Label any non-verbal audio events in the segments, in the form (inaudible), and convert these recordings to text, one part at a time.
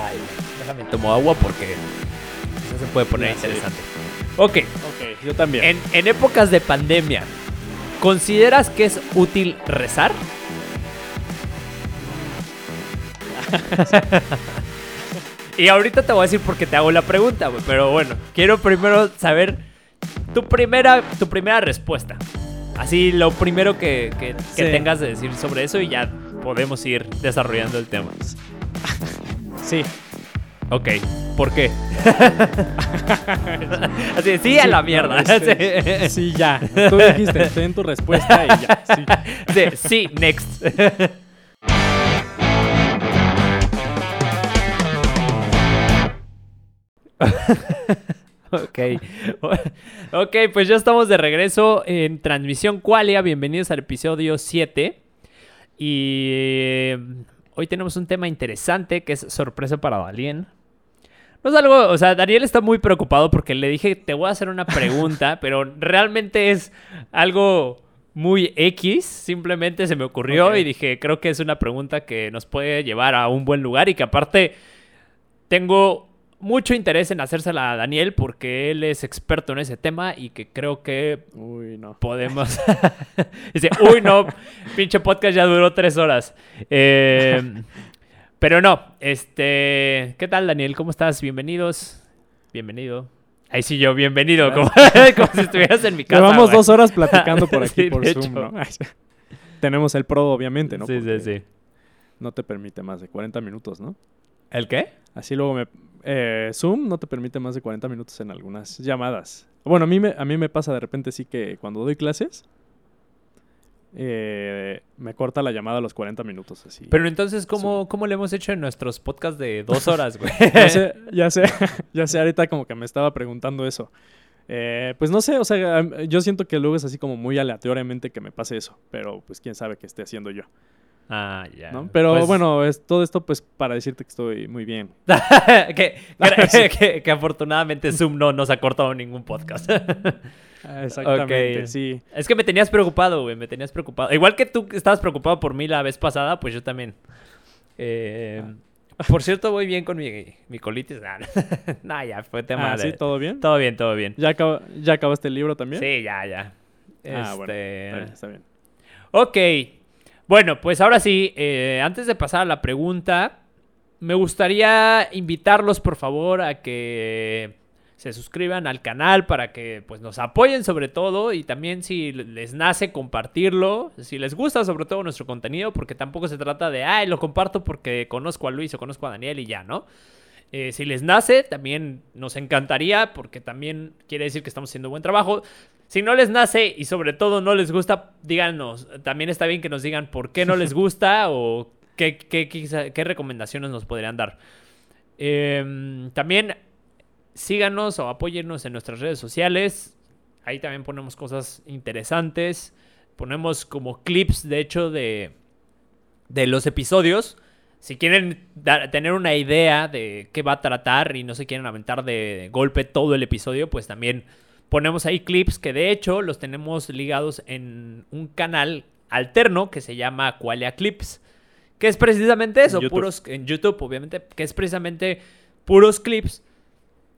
Ay, déjame tomo agua porque no se puede poner interesante. Ok, Ok, yo también. en, en épocas de pandemia, ¿consideras que es útil rezar? (laughs) y ahorita te voy a decir por qué te hago la pregunta, pero bueno, quiero primero saber tu primera, tu primera respuesta. Así, lo primero que, que- que Sí. tengas de decir sobre eso y ya podemos ir desarrollando el tema. (laughs) Sí. Ok, ¿por qué? (laughs) Así, de, sí a la mierda. Este, (laughs) Sí, ya. (laughs) Tú dijiste, ten tu respuesta y ya. Sí. Sí, sí, next. ok. Ok, pues ya estamos de regreso en transmisión Qualia. Bienvenidos al episodio 7. Y hoy tenemos un tema interesante que es sorpresa para Dalien. No es algo, o sea, Daniel está muy preocupado porque le dije, te voy a hacer una pregunta, (laughs) pero realmente es algo muy X. Simplemente se me ocurrió y dije, creo que es una pregunta que nos puede llevar a un buen lugar y que aparte tengo mucho interés en hacérsela a Daniel porque él es experto en ese tema y que creo que Uy, no. podemos. (laughs) Dice, uy, no, pinche podcast ya duró tres horas. Eh, (laughs) pero no, este. ¿Qué tal, Daniel? ¿Cómo estás? Bienvenidos. Bienvenido. Ahí sí, yo, bienvenido. Como, (laughs) como si estuvieras en mi casa. Llevamos dos horas platicando por aquí Sí, por Zoom. ¿no? Tenemos el Pro, obviamente, ¿no? Sí, sí, sí. No te permite más de 40 minutos, ¿no? ¿El qué? Así luego me... eh, Zoom no te permite más de 40 minutos en algunas llamadas. Bueno, a mí me, a mí me pasa de repente sí que cuando doy clases, eh, me corta la llamada a los 40 minutos así. Pero entonces, ¿cómo, ¿cómo le hemos hecho en nuestros podcasts de dos (laughs) horas, güey? ya sé, ya sé, (laughs) ya sé, ahorita como que me estaba preguntando eso. Eh, pues no sé, o sea, yo siento que luego es así como muy aleatoriamente que me pase eso, pero pues quién sabe qué esté haciendo yo, Ah, ya. ¿no? Pero Pues- bueno, es todo esto pues para decirte que estoy muy bien. (laughs) que, (laughs) que, que- que afortunadamente Zoom no nos ha cortado ningún podcast. (laughs) Ah, Exactamente, sí. es que me tenías preocupado, güey, me tenías preocupado. Igual que tú estabas preocupado por mí la vez pasada, pues yo también. Eh, Por cierto, voy bien con mi, mi colitis. Nah, nah, ya, fue tema Ah, de... ¿sí? ¿Todo bien? Todo bien, todo bien. ¿Ya, ¿Ya acabaste el libro también? Sí, ya, ya. Ah, bueno, Este, está bien, está bien. Ok. Bueno, pues ahora sí, eh, antes de pasar a la pregunta, me gustaría invitarlos, por favor, a que se suscriban al canal para que pues, nos apoyen sobre todo y también si les nace compartirlo, si les gusta sobre todo nuestro contenido, porque tampoco se trata de, ay, lo comparto porque conozco a Luis o conozco a Daniel y ya, ¿no? Eh, si les nace, también nos encantaría, porque también quiere decir que estamos haciendo buen trabajo. Si no les nace y sobre todo no les gusta, díganos. También está bien que nos digan por qué no les (laughs) gusta o qué, qué, recomendaciones nos podrían dar. Em, también síganos o apóyennos en nuestras redes sociales. Ahí también ponemos cosas interesantes. Ponemos como clips, de hecho, de, de los episodios. Si quieren dar- tener una idea de qué va a tratar y no se quieren aventar de golpe todo el episodio, pues también ponemos ahí clips que de hecho los tenemos ligados en un canal alterno que se llama Qualia Clips. Que es precisamente eso, YouTube. puros en YouTube, obviamente, que es precisamente puros clips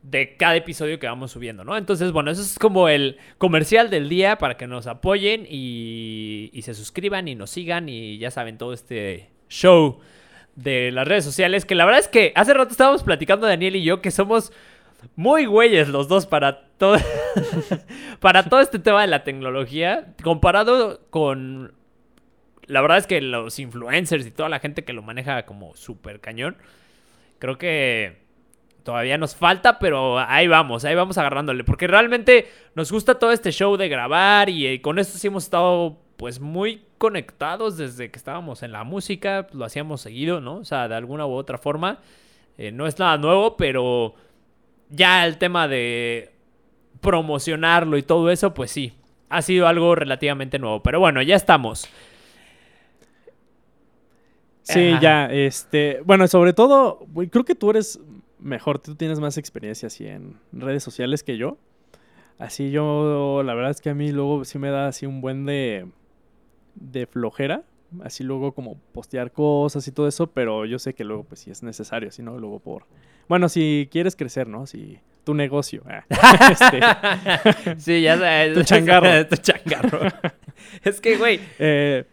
de cada episodio que vamos subiendo, ¿no? Entonces, bueno, eso es como el comercial del día para que nos apoyen y, y se suscriban y nos sigan y ya saben, todo este show de las redes sociales, que la verdad es que hace rato estábamos platicando Daniel y yo que somos muy güeyes los dos para todo (laughs) para todo este tema de la tecnología comparado con la verdad es que los influencers y toda la gente que lo maneja como súper cañón creo que todavía nos falta, pero ahí vamos, ahí vamos agarrándole. Porque realmente nos gusta todo este show de grabar y, eh, con esto sí hemos estado pues muy conectados desde que estábamos en la música, lo hacíamos seguido, ¿no? O sea, de alguna u otra forma. Eh, no es nada nuevo, pero ya el tema de promocionarlo y todo eso, pues sí, ha sido algo relativamente nuevo. Pero bueno, ya estamos. Sí, Ajá. ya, este, bueno, sobre todo, creo que tú eres mejor, tú tienes más experiencia así en redes sociales que yo. Así yo, la verdad es que a mí luego sí me da así un buen de, de flojera así luego como postear cosas y todo eso, pero yo sé que luego pues sí es necesario, si no, luego por... Bueno, si quieres crecer, ¿no? Si tu negocio. ah, (laughs) este, (laughs) Sí, ya sabes. Tu changarro. (laughs) tu changarro. es que, güey, eh,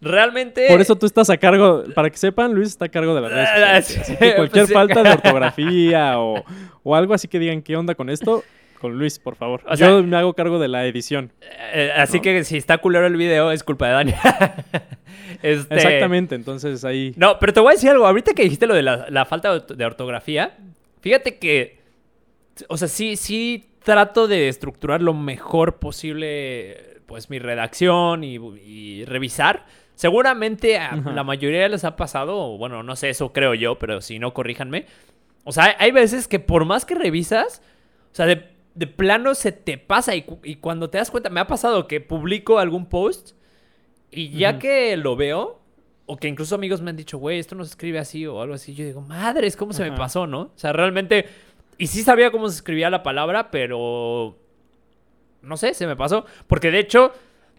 realmente. por eso tú estás a cargo, para que sepan, Luis está a cargo de las redes Ah, sociales. sí, Así que cualquier pues falta de ortografía o, o algo así que digan qué onda con esto, con Luis, por favor. O sea- yo me hago cargo de la edición. Eh, así ¿no? que si está culero el video, es culpa de Dani. Este, Exactamente, entonces ahí... No, pero te voy a decir algo. Ahorita que dijiste lo de la, la falta de ortografía, fíjate que. O sea, sí, sí trato de estructurar lo mejor posible, pues, mi redacción y, y revisar. Seguramente a la mayoría les ha pasado, bueno, no sé, eso creo yo, pero si no, corríjanme. O sea, hay, veces que por más que revisas, o sea, de, de plano se te pasa y, cu- y cuando te das cuenta, me ha pasado que publico algún post y ya Ujú. que lo veo, o que incluso amigos me han dicho, güey, esto no se escribe así o algo así, yo digo, madres, ¿cómo se me pasó, no? O sea, realmente, y sí sabía cómo se escribía la palabra, pero no sé, se me pasó. Porque de hecho,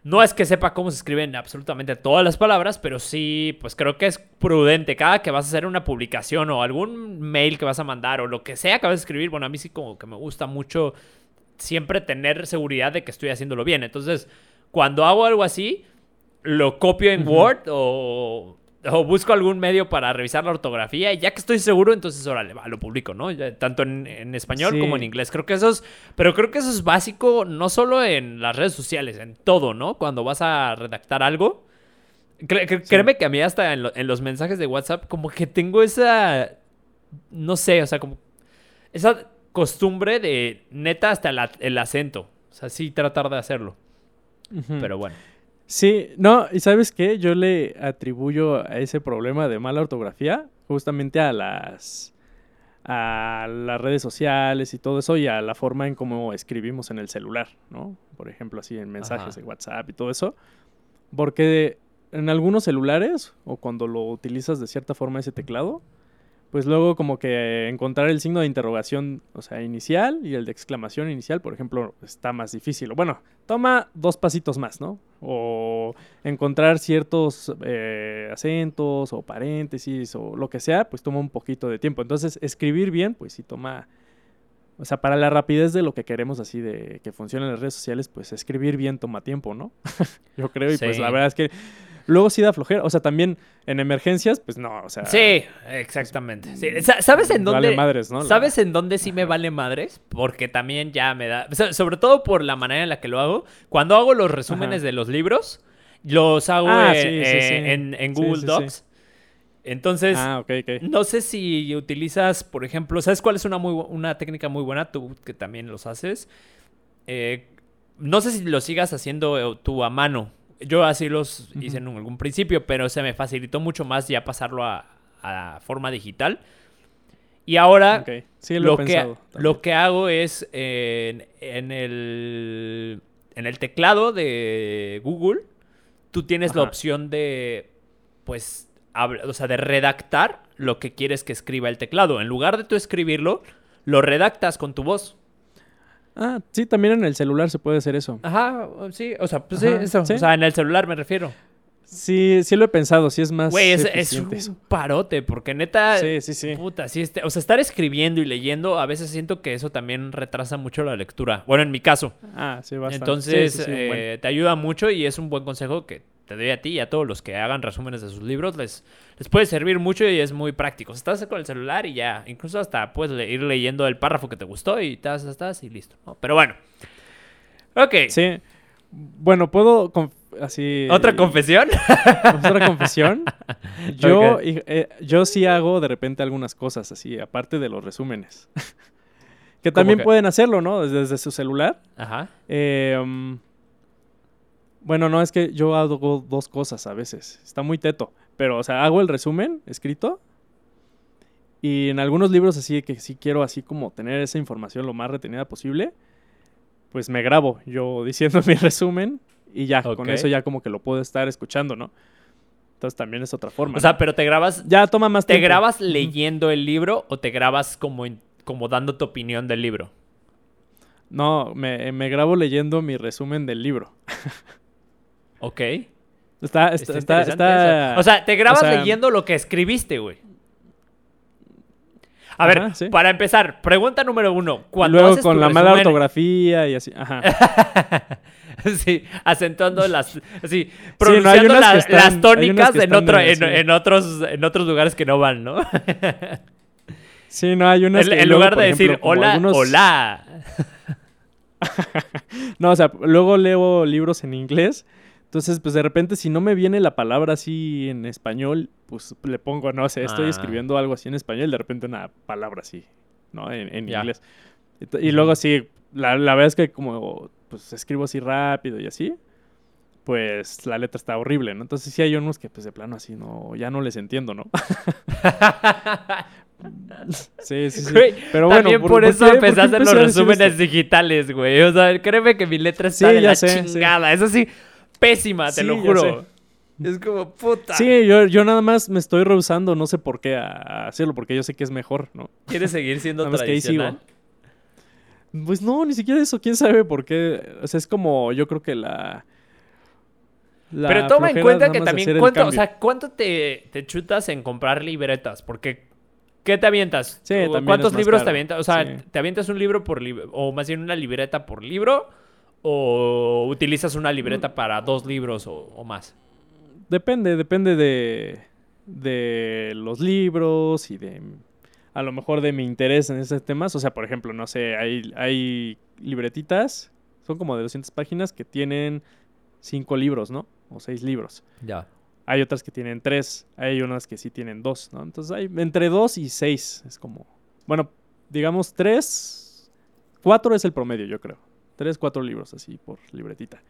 no es que sepa cómo se escriben absolutamente todas las palabras, pero sí, pues creo que es prudente. Cada que vas a hacer una publicación o algún mail que vas a mandar o lo que sea que vas a escribir, bueno, a mí sí como que me gusta mucho siempre tener seguridad de que estoy haciéndolo bien. Entonces, cuando hago algo así, lo copio en. Word o, o busco algún medio para revisar la ortografía y ya que estoy seguro, entonces órale, va, lo publico, ¿no? Ya, tanto en, en español Sí. como en inglés. Creo que eso es, pero creo que eso es básico no solo en las redes sociales, en todo, ¿no? Cuando vas a redactar algo. Cre- cre- Sí. Créeme que a mí hasta en, lo- en los mensajes de WhatsApp como que tengo esa, no sé, o sea, como esa costumbre de neta hasta la- el acento. O sea, sí tratar de hacerlo. Pero bueno. Sí, no, y ¿sabes qué? Yo le atribuyo a ese problema de mala ortografía justamente a las a las redes sociales y todo eso y a la forma en cómo escribimos en el celular, ¿no? Por ejemplo, así en mensajes Ajá. de WhatsApp y todo eso. Porque en algunos celulares o cuando lo utilizas de cierta forma ese teclado, pues luego como que encontrar el signo de interrogación, o sea, inicial y el de exclamación inicial, por ejemplo, está más difícil. Bueno, toma dos pasitos más, ¿no? O encontrar ciertos eh, acentos o paréntesis o lo que sea, pues toma un poquito de tiempo. Entonces, escribir bien, pues sí toma... O sea, para la rapidez de lo que queremos así de que funcionen las redes sociales, pues escribir bien toma tiempo, ¿no? (laughs) Yo creo, y pues la verdad es que luego sí da flojera. O sea, también en emergencias, pues no, o sea... Sí, exactamente. Sí, sa- ¿Sabes en dónde? Vale madres, ¿no? ¿Sabes en dónde sí me vale madres? Porque también ya me da. sobre todo por la manera en la que lo hago. Cuando hago los resúmenes Ajá. de los libros, los hago Ah, en, sí, sí, eh, sí. en- en Sí, Google. Docs. Entonces, Ah, no sé si utilizas, por ejemplo, ¿sabes cuál es una, muy, una técnica muy buena? Tú que también los haces. Eh, no sé si lo sigas haciendo eh, tú a mano. Yo así los hice en algún principio, pero se me facilitó mucho más ya pasarlo a, a forma digital. Y ahora. Sí, lo, que, lo que hago es eh, en, en el, en el teclado de Google, tú tienes la opción de, pues, o sea, de redactar lo que quieres que escriba el teclado. En lugar de tú escribirlo, lo redactas con tu voz. Ah, sí, también en el celular se puede hacer eso. Ajá, sí, o sea, pues Ajá, sí, eso. sí. O sea, en el celular me refiero. Sí, sí lo he pensado, sí es más Güey, es, un eso. parote, porque neta. Sí, sí, sí. Puta, sí, este, o sea, estar escribiendo y leyendo, a veces siento que eso también retrasa mucho la lectura. Bueno, en mi caso. Ah, sí, bastante. Entonces, Sí, sí, sí, eh, bueno. te ayuda mucho y es un buen consejo que te doy a ti y a todos los que hagan resúmenes de sus libros. Les, les puede servir mucho y es muy práctico. Estás con el celular y ya, incluso hasta puedes ir leyendo el párrafo que te gustó y estás, estás y listo. ¿no? Pero bueno. Ok. Sí. Bueno, puedo así ¿Otra confesión? otra confesión. (laughs) Yo eh, yo sí hago de repente algunas cosas así, aparte de los resúmenes. (laughs) que también que? pueden hacerlo, ¿no? Desde, desde su celular. Ajá. Eh, mm, bueno, no, es que yo hago dos cosas a veces. Está muy teto. Pero, o sea, hago el resumen escrito. Y en algunos libros así que sí quiero así como tener esa información lo más retenida posible, pues me grabo yo (laughs) diciendo mi resumen y ya, con eso ya como que lo puedo estar escuchando, ¿no? Entonces también es otra forma. O sea, pero te grabas, ya toma más ¿te tiempo. grabas leyendo el libro o te grabas como, como dando tu opinión del libro? No, me, me grabo leyendo mi resumen del libro. Ok. Está, está, está, está-. O sea, te grabas o sea- leyendo lo que escribiste, güey. A ver, sí. para empezar, pregunta número uno. Cuando Luego con la mala ortografía y así. Ajá. (laughs) sí, acentuando las. Sí, no, pronunciando la- que están- las tónicas en, están otro, de- en, sí. en otros, en otros lugares que no van, ¿no? Sí, no, hay unas en, que en luego, lugar de decir ejemplo, hola, algunos- hola. (laughs) (laughs) No, o sea, luego leo libros en inglés. Entonces, pues de repente, si no me viene la palabra así en español, pues le pongo, no sé, estoy Ah. escribiendo algo así en español, de repente una palabra así, ¿no? En, inglés. Y, luego sí, la, la verdad es que como pues escribo así rápido y así, pues la letra está horrible, ¿no? Entonces sí hay unos que pues de plano así no, ya no les entiendo, ¿no? (laughs) sí, sí, sí. Güey, Pero bueno, También por, ¿por eso por qué hacer los resúmenes digitales, güey. O sea, créeme que mi letra está Sí, de la sé, sí. chingada. Eso sí, pésima, te Sí, lo juro. Es como puta. Sí, yo, yo nada más me estoy rehusando, no sé por qué, a, hacerlo, porque yo sé que es mejor, ¿no? ¿Quieres seguir siendo Nada más que ahí tradicional? Pues no, ni siquiera eso, quién sabe por qué. O sea, es como, yo creo que la... la Pero toma en cuenta que también, ¿cuánto, o sea, ¿cuánto te, te chutas en comprar libretas? Porque, ¿qué te avientas? Sí, ¿O también ¿Cuántos libros te avientas? O sea, sí. ¿te avientas un libro por libro? O más bien una libreta por libro. ¿O utilizas una Mm. libreta para dos libros o, o más? Depende, depende de, de los libros y de... A lo mejor de mi interés en esos temas. O sea, por ejemplo, no sé, hay, hay libretitas, son como de 200 páginas que tienen cinco libros, ¿no? O seis libros. Ya. Hay otras que tienen tres, hay unas que sí tienen dos, ¿no? Entonces hay entre dos y seis, es como, bueno, digamos tres, cuatro es el promedio, yo creo. Tres, cuatro libros así por libretita.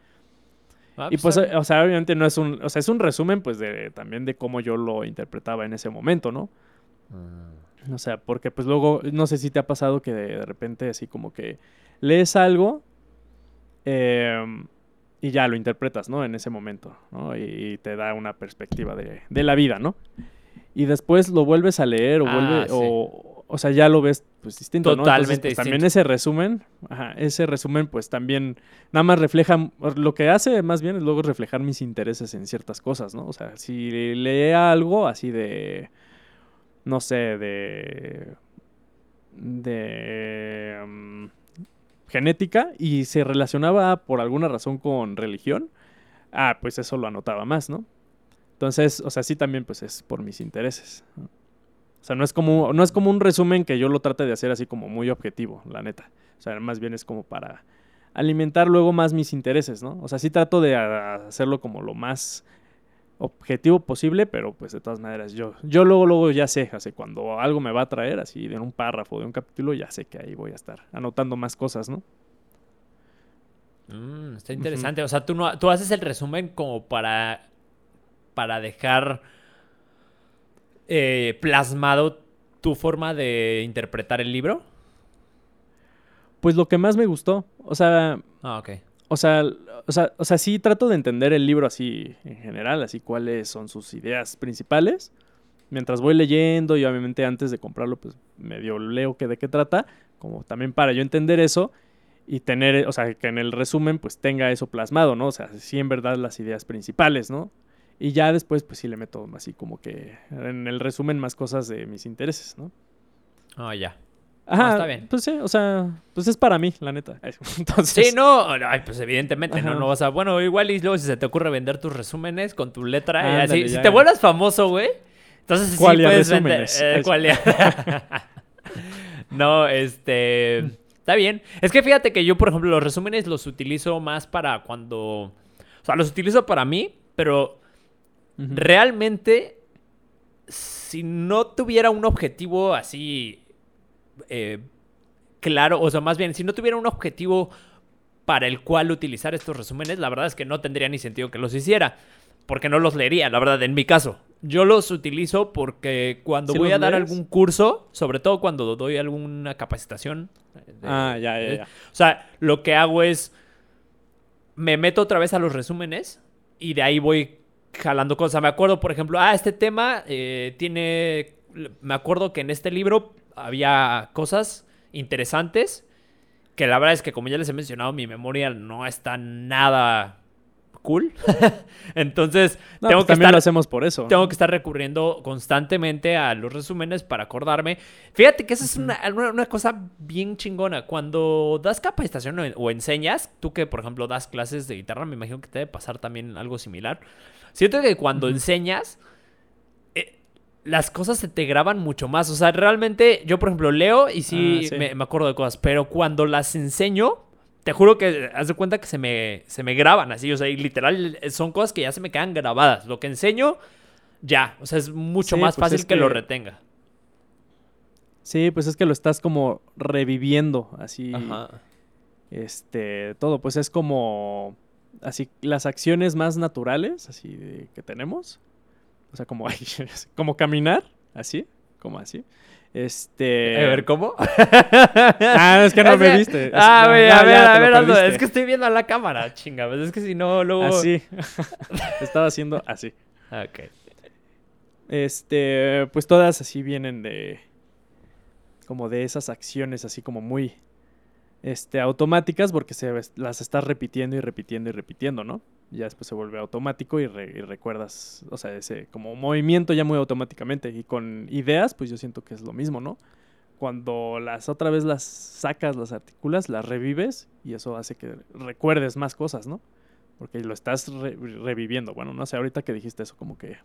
Ah, Y pues, eh, o sea, obviamente no es un, o sea, es un resumen, pues, de también de cómo yo lo interpretaba en ese momento, ¿no? bien. O sea, porque pues luego, no sé si te ha pasado que de, de repente así como que lees algo em, y ya lo interpretas, ¿no? En ese momento, ¿no? Y, te da una perspectiva de, de la vida, ¿no? Y después lo vuelves a leer o Ah, vuelve, sí. o, o sea, ya lo ves pues distinto, ¿no? Entonces, Totalmente pues, también ese resumen, ajá, ese resumen pues también nada más refleja, lo que hace más bien es luego reflejar mis intereses en ciertas cosas, ¿no? O sea, si lee algo así de, no sé, de, de mm, genética y se relacionaba por alguna razón con religión, ah, pues eso lo anotaba más, ¿no? Entonces, o sea, sí también pues es por mis intereses. ¿no? O sea, no es como no es como un resumen que yo lo trate de hacer así como muy objetivo, la neta. O sea, más bien es como para alimentar luego más mis intereses, ¿no? O sea, sí trato de hacerlo como lo más objetivo posible, pero pues de todas maneras yo yo luego luego ya sé, así cuando algo me va a traer así de un párrafo, de un capítulo, ya sé que ahí voy a estar anotando más cosas, ¿no? Mm, está interesante. O sea, tú, no, tú haces el resumen como para, para dejar eh, plasmado tu forma de interpretar el libro. Pues lo que más me gustó, o sea, Ah, ok. O sea, o sea, o sea, sí trato de entender el libro así en general, así cuáles son sus ideas principales. Mientras voy leyendo y obviamente antes de comprarlo, pues medio leo que de qué trata, como también para yo entender eso y tener, o sea, que en el resumen pues tenga eso plasmado, ¿no? O sea, sí en verdad las ideas principales, ¿no? Y ya después pues sí le meto así como que en el resumen más cosas de mis intereses, ¿no? Ah, ya. Ajá, está bien. Pues sí, o sea, pues es para mí, la neta. (laughs) Entonces, Sí, no, ay, pues evidentemente, no, Ajá. no vas a. Bueno, igual y luego si se te ocurre vender tus resúmenes con tu letra, y Ándale. Si te vuelvas famoso, güey, entonces sí puedes vender. resúmenes. eh, Ay, sí. cualia. (laughs) no, este. Está bien. Es que fíjate que yo, por ejemplo, los resúmenes los utilizo más para cuando. O sea, los utilizo para mí, pero Realmente, si no tuviera un objetivo así eh, claro, o sea, más bien, si no tuviera un objetivo para el cual utilizar estos resúmenes, la verdad es que no tendría ni sentido que los hiciera, porque no los leería, la verdad, en mi caso. Yo los utilizo porque cuando ¿Sí voy a dar lees? algún curso, sobre todo cuando doy alguna capacitación. de- Ah, ya, ya, de- ya. o sea, lo que hago es. Me meto otra vez a los resúmenes y de ahí voy jalando cosas. Me acuerdo, por ejemplo, ah, este tema eh, tiene. Me acuerdo que en este libro había cosas interesantes que la verdad es que, como ya les he mencionado, mi memoria no está nada cool. (laughs) Entonces, No, tengo pues que también estar lo hacemos por eso. tengo que estar recurriendo constantemente a los resúmenes para acordarme. Fíjate que esa es una, una- una cosa bien chingona. Cuando das capacitación o, o enseñas, tú que por ejemplo das clases de guitarra, me imagino que te debe pasar también algo similar. Siento que cuando enseñas, eh, las cosas se te graban mucho más. O sea, realmente yo por ejemplo leo y sí, Ah, sí. Me, me acuerdo de cosas, pero cuando las enseño... Te juro que haz de cuenta que se me, se me graban así, o sea, y literal son cosas que ya se me quedan grabadas. Lo que enseño, ya, o sea, es mucho Sí, más pues fácil es que... lo que- retenga. Sí, pues es que lo estás como reviviendo, así, Ajá. este, todo, pues es como, así, las acciones más naturales, así, de- que tenemos, o sea, como, (laughs) como caminar, así, como así, este... A ver, ¿cómo? (laughs) Ah, es que no me viste. Es- Ah, no, ya, a ver, a ver, es que estoy viendo a la cámara, chinga, pues es que si no, luego... Así, (laughs) estaba haciendo así. Ah, Ok. Este, pues todas así vienen de como de esas acciones así como muy este automáticas porque se las estás repitiendo y repitiendo y repitiendo, ¿no? Ya después se vuelve automático y, re- y recuerdas, o sea, ese como movimiento ya muy automáticamente y con ideas, pues yo siento que es lo mismo, ¿no? Cuando las otra vez las sacas, las articulas, las revives y eso hace que recuerdes más cosas, ¿no? Porque lo estás re- reviviendo. Bueno, no sé, ahorita que dijiste eso, como que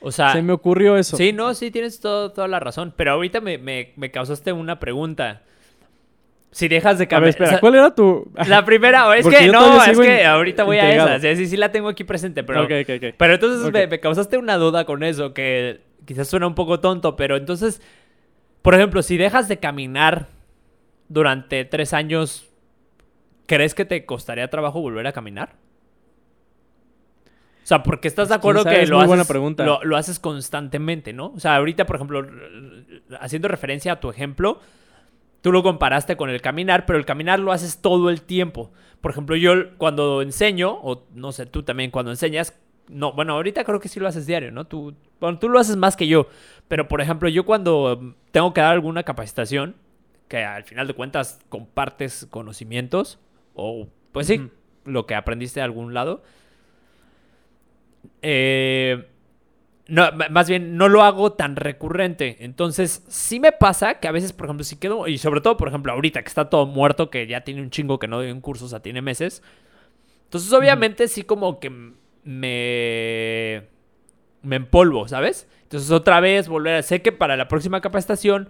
O sea, se me ocurrió eso. sí, no, sí, tienes todo- toda la razón, pero ahorita me, me- me causaste una pregunta. Si dejas de cambiar... ¿cuál era tu...? La primera, es Porque que no, es que ahorita voy a esa. Sí, sí, sí la tengo aquí presente, pero... Ok, ok, ok. Pero entonces me, me causaste una duda con eso, que quizás suena un poco tonto, pero entonces, por ejemplo, si dejas de caminar durante tres años, ¿crees que te costaría trabajo volver a caminar? O sea, porque estás de Pues, acuerdo que es lo haces, buena pregunta. Lo, lo haces constantemente, ¿no? O sea, ahorita, por ejemplo, haciendo referencia a tu ejemplo, tú lo comparaste con el caminar, pero el caminar lo haces todo el tiempo. Por ejemplo, yo cuando enseño, o no sé, tú también cuando enseñas, no, bueno, ahorita creo que sí lo haces diario, ¿no? Tú, bueno, tú lo haces más que yo, pero por ejemplo, yo cuando mm, tengo que dar alguna capacitación, que al final de cuentas compartes conocimientos, o pues sí, lo que aprendiste de algún lado, eh, no, más bien no lo hago tan recurrente. Entonces, sí me pasa que a veces, por ejemplo, si quedo, y sobre todo, por ejemplo, ahorita que está todo muerto, que ya tiene un chingo que no doy un curso, o sea, tiene meses. Entonces, obviamente, sí como que me, me empolvo, ¿sabes? Entonces, otra vez volver a... Sé que para la próxima capacitación...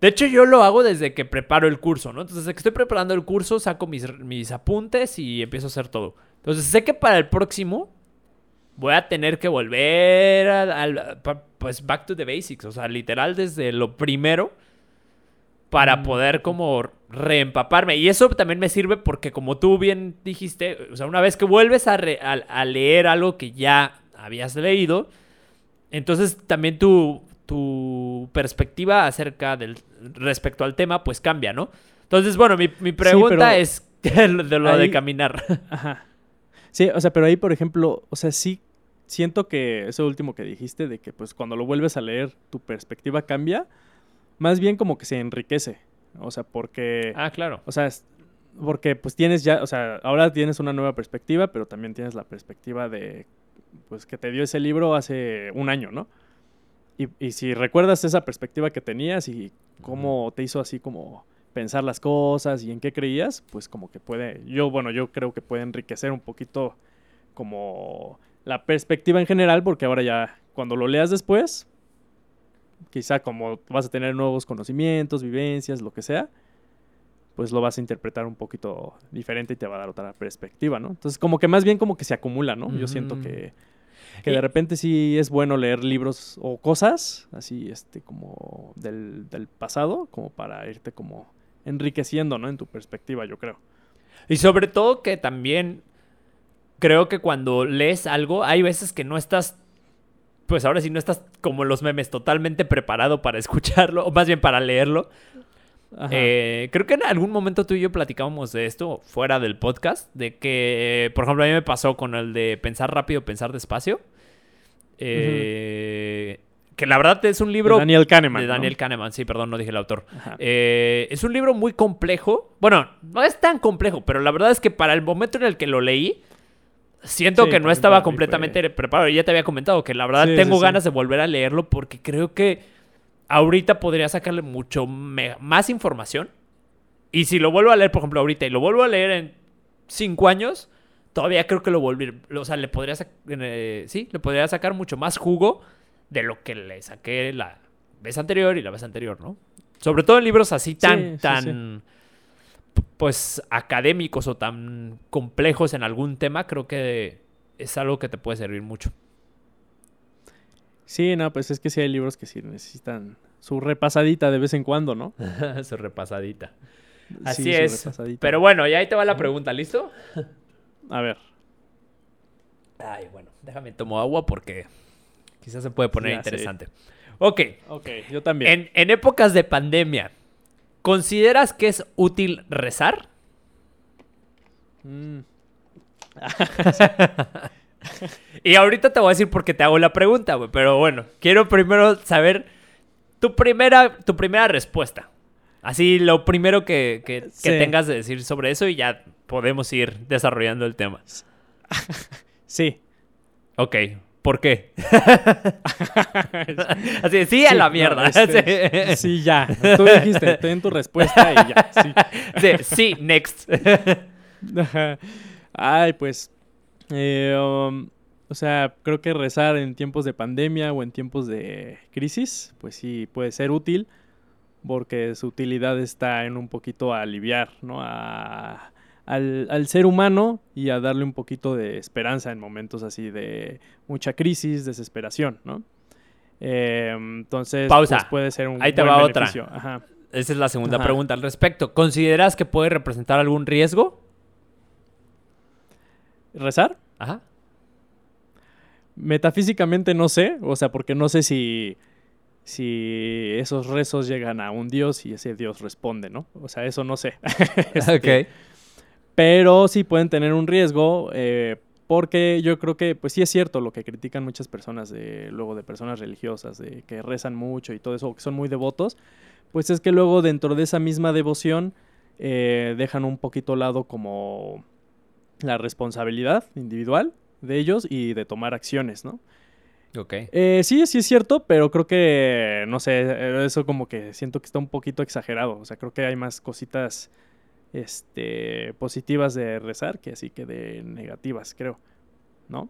De hecho, yo lo hago desde que preparo el curso, ¿no? Entonces, desde que estoy preparando el curso, saco mis, mis apuntes y empiezo a hacer todo. Entonces, sé que para el próximo voy a tener que volver al, pues back to the basics, o sea, literal desde lo primero para Mm. poder como reempaparme. Y eso también me sirve porque como tú bien dijiste, o sea, una vez que vuelves a, re- a- a leer algo que ya habías leído, entonces también tu, tu perspectiva acerca del respecto al tema pues cambia, ¿no? Entonces, bueno, mi, mi pregunta es (laughs) de lo de caminar. Ajá. Sí, o sea, pero ahí, por ejemplo, o sea, sí siento que eso último que dijiste, de que pues cuando lo vuelves a leer, tu perspectiva cambia, más bien como que se enriquece. O sea, porque... ah, claro. O sea, es- porque pues tienes ya, o sea, ahora tienes una nueva perspectiva, pero también tienes la perspectiva de, pues que te dio ese libro hace un año, ¿no? Y, y si recuerdas esa perspectiva que tenías y cómo te hizo así como pensar las cosas y en qué creías, pues como que puede, yo, bueno, yo creo que puede enriquecer un poquito como la perspectiva en general, porque ahora ya cuando lo leas después, quizá como vas a tener nuevos conocimientos, vivencias, lo que sea, pues lo vas a interpretar un poquito diferente y te va a dar otra perspectiva, ¿no? Entonces, como que más bien como que se acumula, ¿no? Yo siento que, que Y- de repente sí es bueno leer libros o cosas así, este, como del, del pasado, como para irte como enriqueciendo, ¿no? En tu perspectiva, yo creo. Y sobre todo que también creo que cuando lees algo, hay veces que no estás, pues ahora sí no estás como los memes, totalmente preparado para (laughs) escucharlo, o más bien para leerlo. Eh, creo que en algún momento tú y yo platicábamos de esto fuera del podcast, de que, por ejemplo, a mí me pasó con el de pensar rápido, pensar despacio. Eh, Que la verdad es un libro De Daniel Kahneman. de ¿no? Daniel Kahneman, sí, perdón, no dije el autor. Eh, es un libro muy complejo. Bueno, no es tan complejo, pero la verdad es que para el momento en el que lo leí, siento Sí, que no estaba completamente preparado. Ya te había comentado que la verdad Sí, tengo sí, ganas de volver a leerlo porque creo que ahorita podría sacarle mucho más información. Y si lo vuelvo a leer, por ejemplo, ahorita y lo vuelvo a leer en cinco años, todavía creo que lo volví, o sea, le podría eh, sí, le podría sacar mucho más jugo de lo que le saqué la vez anterior y la vez anterior, ¿no? Sobre todo en libros así tan, tan, pues, académicos o tan complejos en algún tema, creo que es algo que te puede servir mucho. Sí, no, pues es que sí hay libros que sí necesitan su repasadita de vez en cuando, ¿no? (laughs) Su repasadita. Así Sí, es. repasadita. Pero bueno, ya ahí te va la pregunta, ¿listo? A ver. Ay, bueno, déjame tomo agua porque quizás se puede poner Ya, sí. interesante. Ok, Ok, yo también. en, en épocas de pandemia, ¿consideras que es útil rezar? Mm, (laughs) Y ahorita te voy a decir por qué te hago la pregunta, güey. Pero bueno, quiero primero saber tu primera, tu primera respuesta. Así, lo primero que, que- que Sí. tengas de decir sobre eso y ya podemos ir desarrollando el tema. (laughs) sí. Ok, ¿por qué? (laughs) Así, sí a Sí, la no, mierda. este, (laughs) sí. sí, ya. Tú (laughs) dijiste, ten tu respuesta y ya. Sí. Sí, sí, next. Ay, pues. eh, um, o sea, creo que rezar en tiempos de pandemia o en tiempos de crisis, pues sí puede ser útil, porque su utilidad está en un poquito a aliviar, ¿no? A- al, al ser humano y a darle un poquito de esperanza en momentos así de mucha crisis, desesperación, ¿no? Eh, entonces, Pausa. pues, puede ser un Ahí te buen va otra. Ajá. Esa es la segunda Ajá. pregunta al respecto. ¿Consideras que puede representar algún riesgo? ¿Rezar? Ajá. Metafísicamente no sé, o sea, porque no sé si, si esos rezos llegan a un dios y ese dios responde, ¿no? O sea, eso no sé. (laughs) Este, Pero sí pueden tener un riesgo, eh, porque yo creo que, pues sí es cierto lo que critican muchas personas, de, luego de personas religiosas, de que rezan mucho y todo eso, que son muy devotos, pues es que luego dentro de esa misma devoción eh, dejan un poquito lado como la responsabilidad individual de ellos y de tomar acciones, ¿no? Ok. Eh, sí, sí es cierto, pero creo que, no sé, eso como que siento que está un poquito exagerado. O sea, creo que hay más cositas este, positivas de rezar que así que de negativas, creo. ¿No?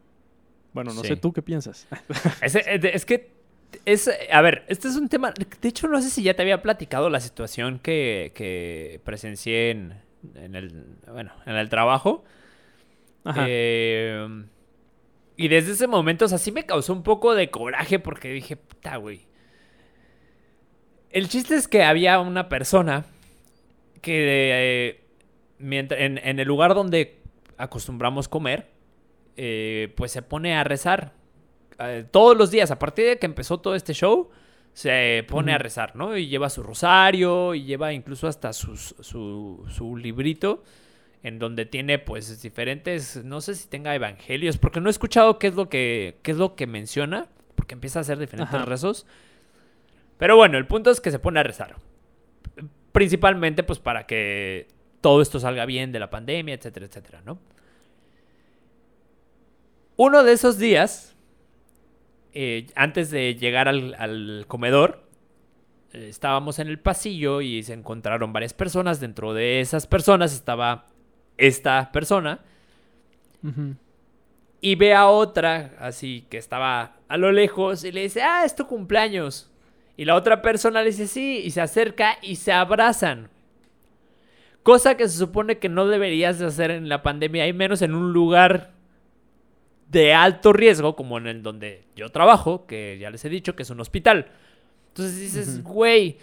Bueno, no Sí. sé tú qué piensas. (laughs) Es, es- es que es, a ver, este es un tema, de hecho no sé si ya te había platicado la situación que, que presencié en, en el, bueno, en el trabajo. Ajá. Eh, y desde ese momento, o sea, sí me causó un poco de coraje porque dije, puta, güey. El chiste es que había una persona que eh, mientras, en, en el lugar donde acostumbramos comer, eh, pues se pone a rezar. Eh, todos los días, a partir de que empezó todo este show, se pone a rezar, ¿no? Y lleva su rosario, y lleva incluso hasta sus- su, su librito, en donde tiene pues diferentes, no sé si tenga evangelios, porque no he escuchado qué es lo que, qué es lo que menciona, porque empieza a hacer diferentes Ajá. rezos. Pero bueno, el punto es que se pone a rezar. Principalmente pues para que todo esto salga bien de la pandemia, etcétera, etcétera, ¿no? Uno de esos días, eh, antes de llegar al, al comedor, eh, estábamos en el pasillo y se encontraron varias personas. Dentro de esas personas estaba esta persona y ve a otra así que estaba a lo lejos y le dice, ah, es tu cumpleaños. Y la otra persona le dice, sí, y se acerca y se abrazan. Cosa que se supone que no deberías de hacer en la pandemia, y menos en un lugar de alto riesgo, como en el donde yo trabajo, que ya les he dicho que es un hospital. Entonces dices, güey.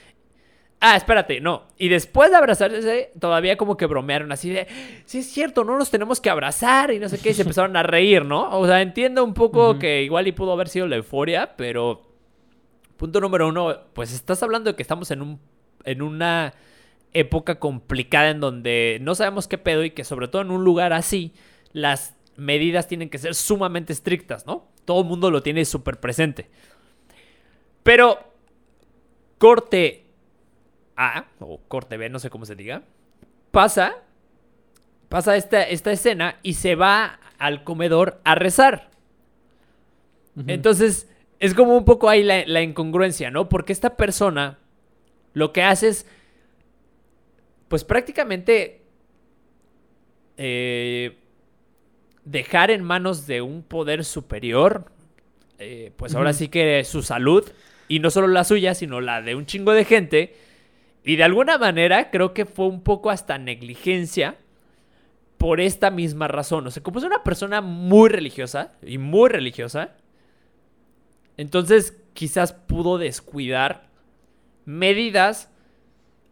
Ah, espérate, no. Y después de abrazarse, todavía como que bromearon así de, sí es cierto, no nos tenemos que abrazar y no sé qué, y se (laughs) empezaron a reír, ¿no? O sea, entiendo un poco que igual y pudo haber sido la euforia, pero punto número uno, pues estás hablando de que estamos en un, en una época complicada en donde no sabemos qué pedo y que sobre todo en un lugar así, las medidas tienen que ser sumamente estrictas, ¿no? Todo el mundo lo tiene súper presente. Pero corte A, o corte B, no sé cómo se diga, pasa, pasa esta, esta escena y se va al comedor a rezar. Entonces, es como un poco ahí la, la incongruencia, ¿no? Porque esta persona lo que hace es, pues prácticamente, eh, dejar en manos de un poder superior, eh, pues ahora sí que su salud, y no solo la suya, sino la de un chingo de gente. Y de alguna manera creo que fue un poco hasta negligencia por esta misma razón. O sea, como es una persona muy religiosa y muy religiosa, entonces quizás pudo descuidar medidas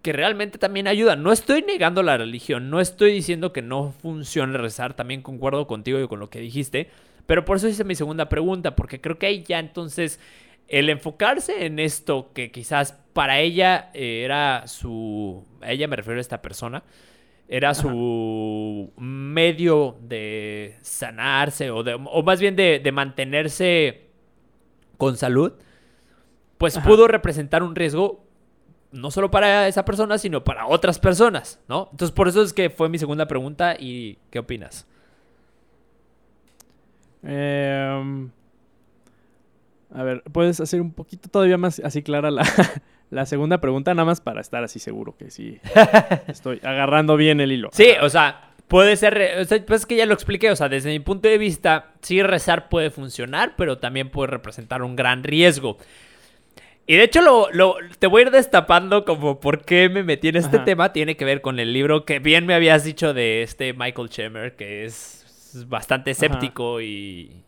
que realmente también ayudan. No estoy negando la religión, no estoy diciendo que no funcione rezar, también concuerdo contigo y con lo que dijiste, pero por eso hice mi segunda pregunta, porque creo que ahí ya entonces el enfocarse en esto que quizás para ella eh, era su, a ella me refiero a esta persona, era su medio de sanarse o, de- o más bien de, de mantenerse con salud, pues Ajá. pudo representar un riesgo no solo para esa persona, sino para otras personas, ¿no? Entonces por eso es que fue mi segunda pregunta y ¿qué opinas? Em, a ver, ¿puedes hacer un poquito todavía más así clara la, (laughs) la segunda pregunta? Nada más para estar así seguro que sí (laughs) estoy agarrando bien el hilo. Sí, o sea, puede ser, o sea, pues es que ya lo expliqué, o sea, desde mi punto de vista, sí rezar puede funcionar, pero también puede representar un gran riesgo. Y de hecho, lo, lo- te voy a ir destapando como por qué me metí en este Ajá. tema. Tiene que ver con el libro que bien me habías dicho de este Michael Chemer, que es bastante escéptico y,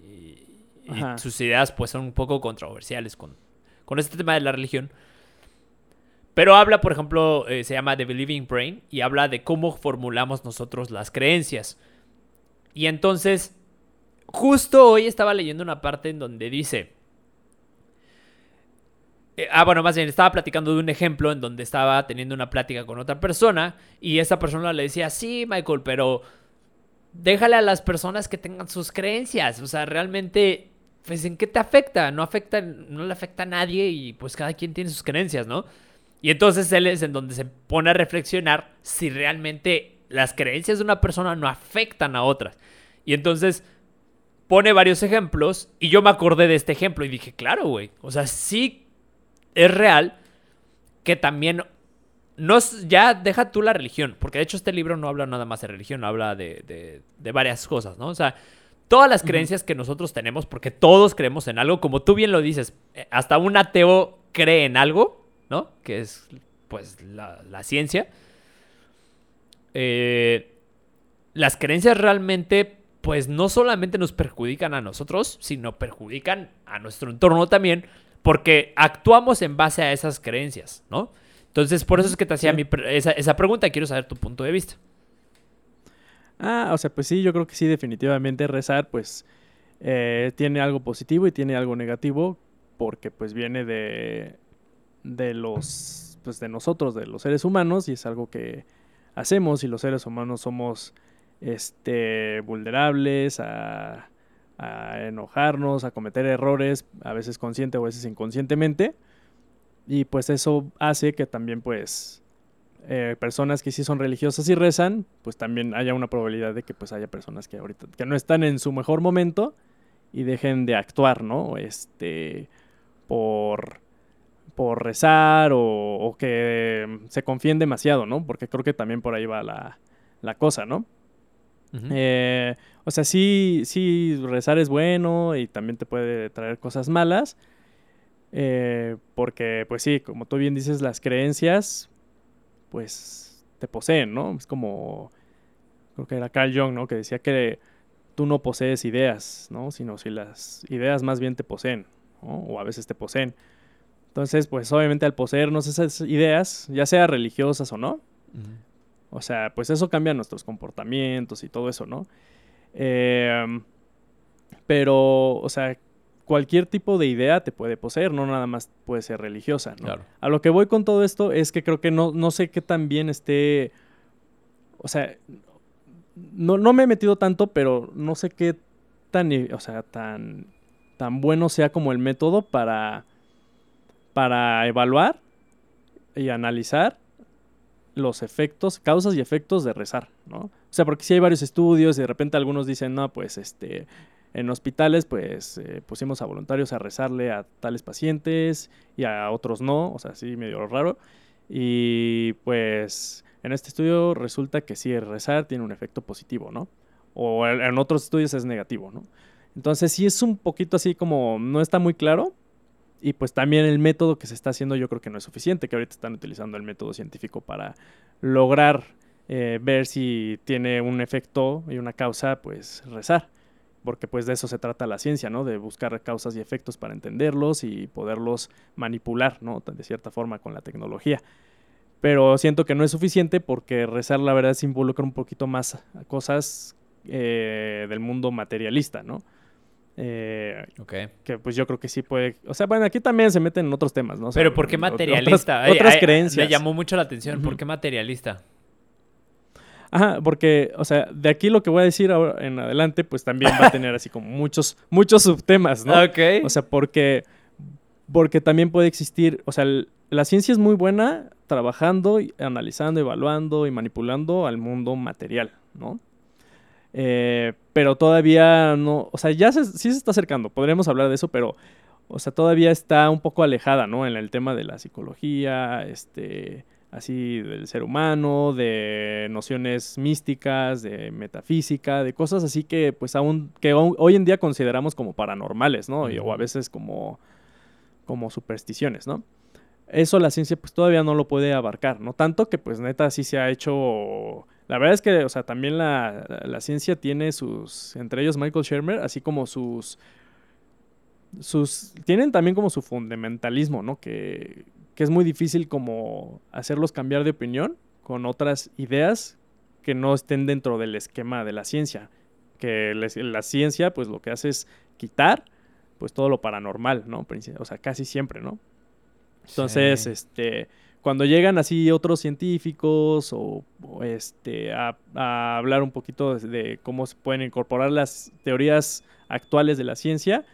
y- y sus ideas pues son un poco controversiales con, con este tema de la religión. Pero habla, por ejemplo, eh, se llama The Believing Brain y habla de cómo formulamos nosotros las creencias. Y entonces, justo hoy estaba leyendo una parte en donde dice... eh, ah, bueno, más bien estaba platicando de un ejemplo en donde estaba teniendo una plática con otra persona y esa persona le decía, sí, Michael, pero déjale a las personas que tengan sus creencias. O sea, realmente, pues, ¿en qué te afecta? No afecta, no le afecta a nadie y pues cada quien tiene sus creencias, ¿no? Y entonces él es en donde se pone a reflexionar si realmente las creencias de una persona no afectan a otras. Y entonces pone varios ejemplos y yo me acordé de este ejemplo y dije, claro, güey. O sea, sí es real que también no ya deja tú la religión, porque de hecho este libro no habla nada más de religión, habla de, de- de varias cosas, ¿no? O sea, todas las creencias que nosotros tenemos, porque todos creemos en algo, como tú bien lo dices, eh, hasta un ateo cree en algo, ¿no? Que es, pues, la, la ciencia. Eh, las creencias realmente, pues, no solamente nos perjudican a nosotros, sino perjudican a nuestro entorno también, porque actuamos en base a esas creencias, ¿no? Entonces, por eso es que te hacía Sí. mi pre- esa, esa pregunta. Quiero saber tu punto de vista. Ah, o sea, pues sí, yo creo que sí, definitivamente rezar, pues eh, tiene algo positivo y tiene algo negativo, porque pues viene de, de los, pues de nosotros, de los seres humanos, y es algo que hacemos, y los seres humanos somos, este, vulnerables a, enojarnos, a cometer errores, a veces consciente o a veces inconscientemente, y pues eso hace que también, pues, eh, personas que sí son religiosas y rezan, pues también haya una probabilidad de que pues haya personas que ahorita que no están en su mejor momento y dejen de actuar, ¿no? Este por por rezar o, o que mm, se confíen demasiado, ¿no? Porque creo que también por ahí va la, la cosa, ¿no? Eh, o sea, sí, sí, rezar es bueno y también te puede traer cosas malas. eh, porque, pues sí, como tú bien dices, las creencias, pues te poseen, ¿no? Es como, creo que era Carl Jung, ¿no? Que decía que tú no posees ideas, ¿no? Sino si las ideas más bien te poseen, ¿no? O a veces te poseen. Entonces, pues obviamente al poseernos esas ideas, ya sea religiosas o no, o sea, pues eso cambia nuestros comportamientos y todo eso, ¿no? Em, pero, o sea, cualquier tipo de idea te puede poseer, no nada más puede ser religiosa, ¿no? Claro. A lo que voy con todo esto es que creo que no, no sé qué tan bien esté. O sea, no, no me he metido tanto, pero no sé qué tan, o sea, tan, tan bueno sea como el método para, para evaluar y analizar los efectos, causas y efectos de rezar, ¿no? O sea, porque si hay varios estudios y de repente algunos dicen, no, pues este, en hospitales pues eh, pusimos a voluntarios a rezarle a tales pacientes y a otros no, o sea, sí medio raro. Y pues en este estudio resulta que sí, el rezar tiene un efecto positivo, ¿no? O en otros estudios es negativo, ¿no? Entonces sí es un poquito así como no está muy claro, y pues también el método que se está haciendo yo creo que no es suficiente, que ahorita están utilizando el método científico para lograr eh, ver si tiene un efecto y una causa, pues rezar. Porque pues de eso se trata la ciencia, ¿no? De buscar causas y efectos para entenderlos y poderlos manipular, ¿no? De cierta forma con la tecnología. Pero siento que no es suficiente porque rezar la verdad se involucra un poquito más cosas eh, del mundo materialista, ¿no? Eh, Que pues yo creo que sí puede. O sea, bueno, aquí también se meten en otros temas, ¿no? Pero ¿por qué materialista? Otras, creencias. Me llamó mucho la atención. ¿Por qué materialista? Ajá, porque, o sea, de aquí lo que voy a decir ahora en adelante, pues también va a tener así como (laughs) muchos, muchos subtemas, ¿no? Ok. O sea, porque, porque también puede existir, o sea, la ciencia es muy buena trabajando, analizando, evaluando y manipulando al mundo material, ¿no? Eh, pero todavía no, o sea, ya sí se está acercando, podríamos hablar de eso, pero, o sea, todavía está un poco alejada, ¿no? En el tema de la psicología, este, así del ser humano, de nociones místicas, de metafísica, de cosas así que, pues, aún, que hoy en día consideramos como paranormales, ¿no? o a veces como, como supersticiones, ¿no? Eso la ciencia, pues, todavía no lo puede abarcar, ¿no? Tanto que, pues, neta, sí se ha hecho la verdad es que, o sea, también la, ciencia tiene sus, entre ellos Michael Shermer, así como sus, sus, tienen también como su fundamentalismo, ¿no? Que, que es muy difícil como hacerlos cambiar de opinión con otras ideas que no estén dentro del esquema de la ciencia. Que la ciencia, pues lo que hace es quitar, pues todo lo paranormal, ¿no? O sea, casi siempre, ¿no? Entonces, este cuando llegan así otros científicos o, este, a, hablar un poquito de, cómo se pueden incorporar las teorías actuales de la ciencia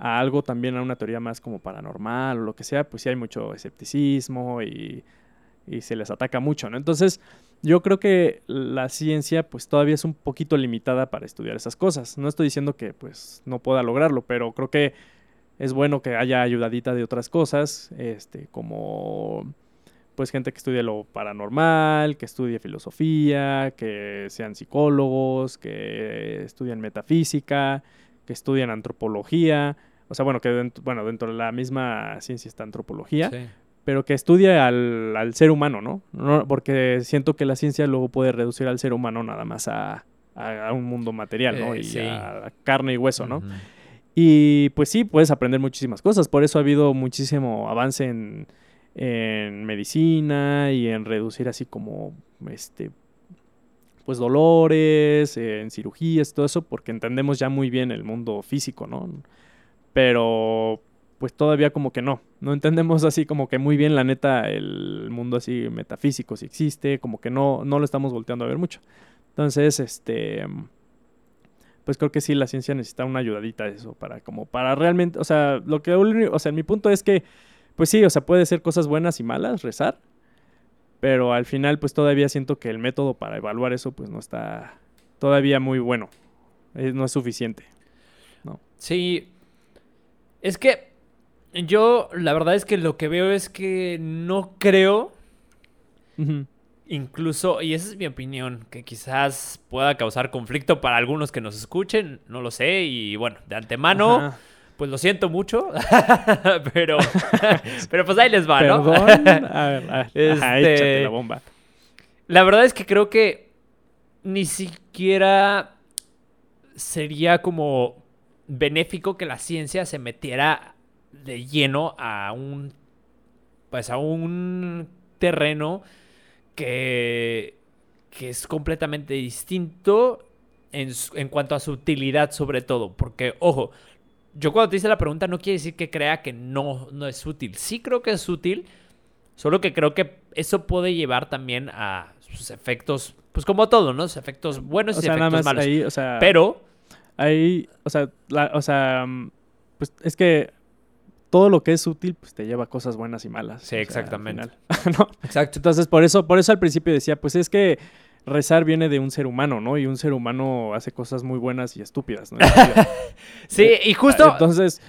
a algo también, a una teoría más como paranormal o lo que sea, pues sí hay mucho escepticismo y, y se les ataca mucho, ¿no? Entonces, yo creo que la ciencia pues todavía es un poquito limitada para estudiar esas cosas. No estoy diciendo que pues no pueda lograrlo, pero creo que es bueno que haya ayudadita de otras cosas, este, como pues gente que estudie lo paranormal, que estudie filosofía, que sean psicólogos, que estudian metafísica, que estudian antropología, o sea, bueno, que dentro, bueno, dentro de la misma ciencia está antropología, pero que estudie al, ser humano, ¿no? Porque siento que la ciencia luego puede reducir al ser humano nada más a, un mundo material, ¿no? Eh, y a carne y hueso, ¿no? Y pues sí, puedes aprender muchísimas cosas, por eso ha habido muchísimo avance en en medicina y en reducir así como este pues dolores, en cirugías, todo eso, porque entendemos ya muy bien el mundo físico, ¿no? Pero pues todavía como que no, no entendemos así como que muy bien la neta el mundo así metafísico si existe, como que no, no lo estamos volteando a ver mucho. Entonces, este, pues creo que sí la ciencia necesita una ayudadita de eso para como para realmente, o sea, lo que, o sea, mi punto es que pues sí, o sea, puede ser cosas buenas y malas, rezar, pero al final pues todavía siento que el método para evaluar eso pues no está todavía muy bueno, no es suficiente. ¿no? Sí, es que yo la verdad es que lo que veo es que no creo, incluso, y esa es mi opinión, que quizás pueda causar conflicto para algunos que nos escuchen, no lo sé, y bueno, de antemano pues lo siento mucho, (laughs) pero, (laughs) pero pues ahí les va, ¿no? Perdón. A ver, a este, la bomba. La verdad es que creo que ni siquiera sería como benéfico que la ciencia se metiera de lleno a un pues a un terreno que, que es completamente distinto en, en cuanto a su utilidad sobre todo, porque ojo, yo cuando te hice la pregunta no quiere decir que crea que no, no es útil. Sí creo que es útil, solo que creo que eso puede llevar también a sus efectos, pues como todo, ¿no? Sus efectos buenos y efectos malos. o sea, Pero... Ahí, o sea, o sea, pues es que todo lo que es útil, pues te lleva a cosas buenas y malas. Sí, sea, exactamente. final. (laughs) ¿No? Exacto. Entonces, por eso, por eso al principio decía, pues es que rezar viene de un ser humano, ¿no? Y un ser humano hace cosas muy buenas y estúpidas, ¿no? (laughs) Sí, y justo. Eh, Entonces,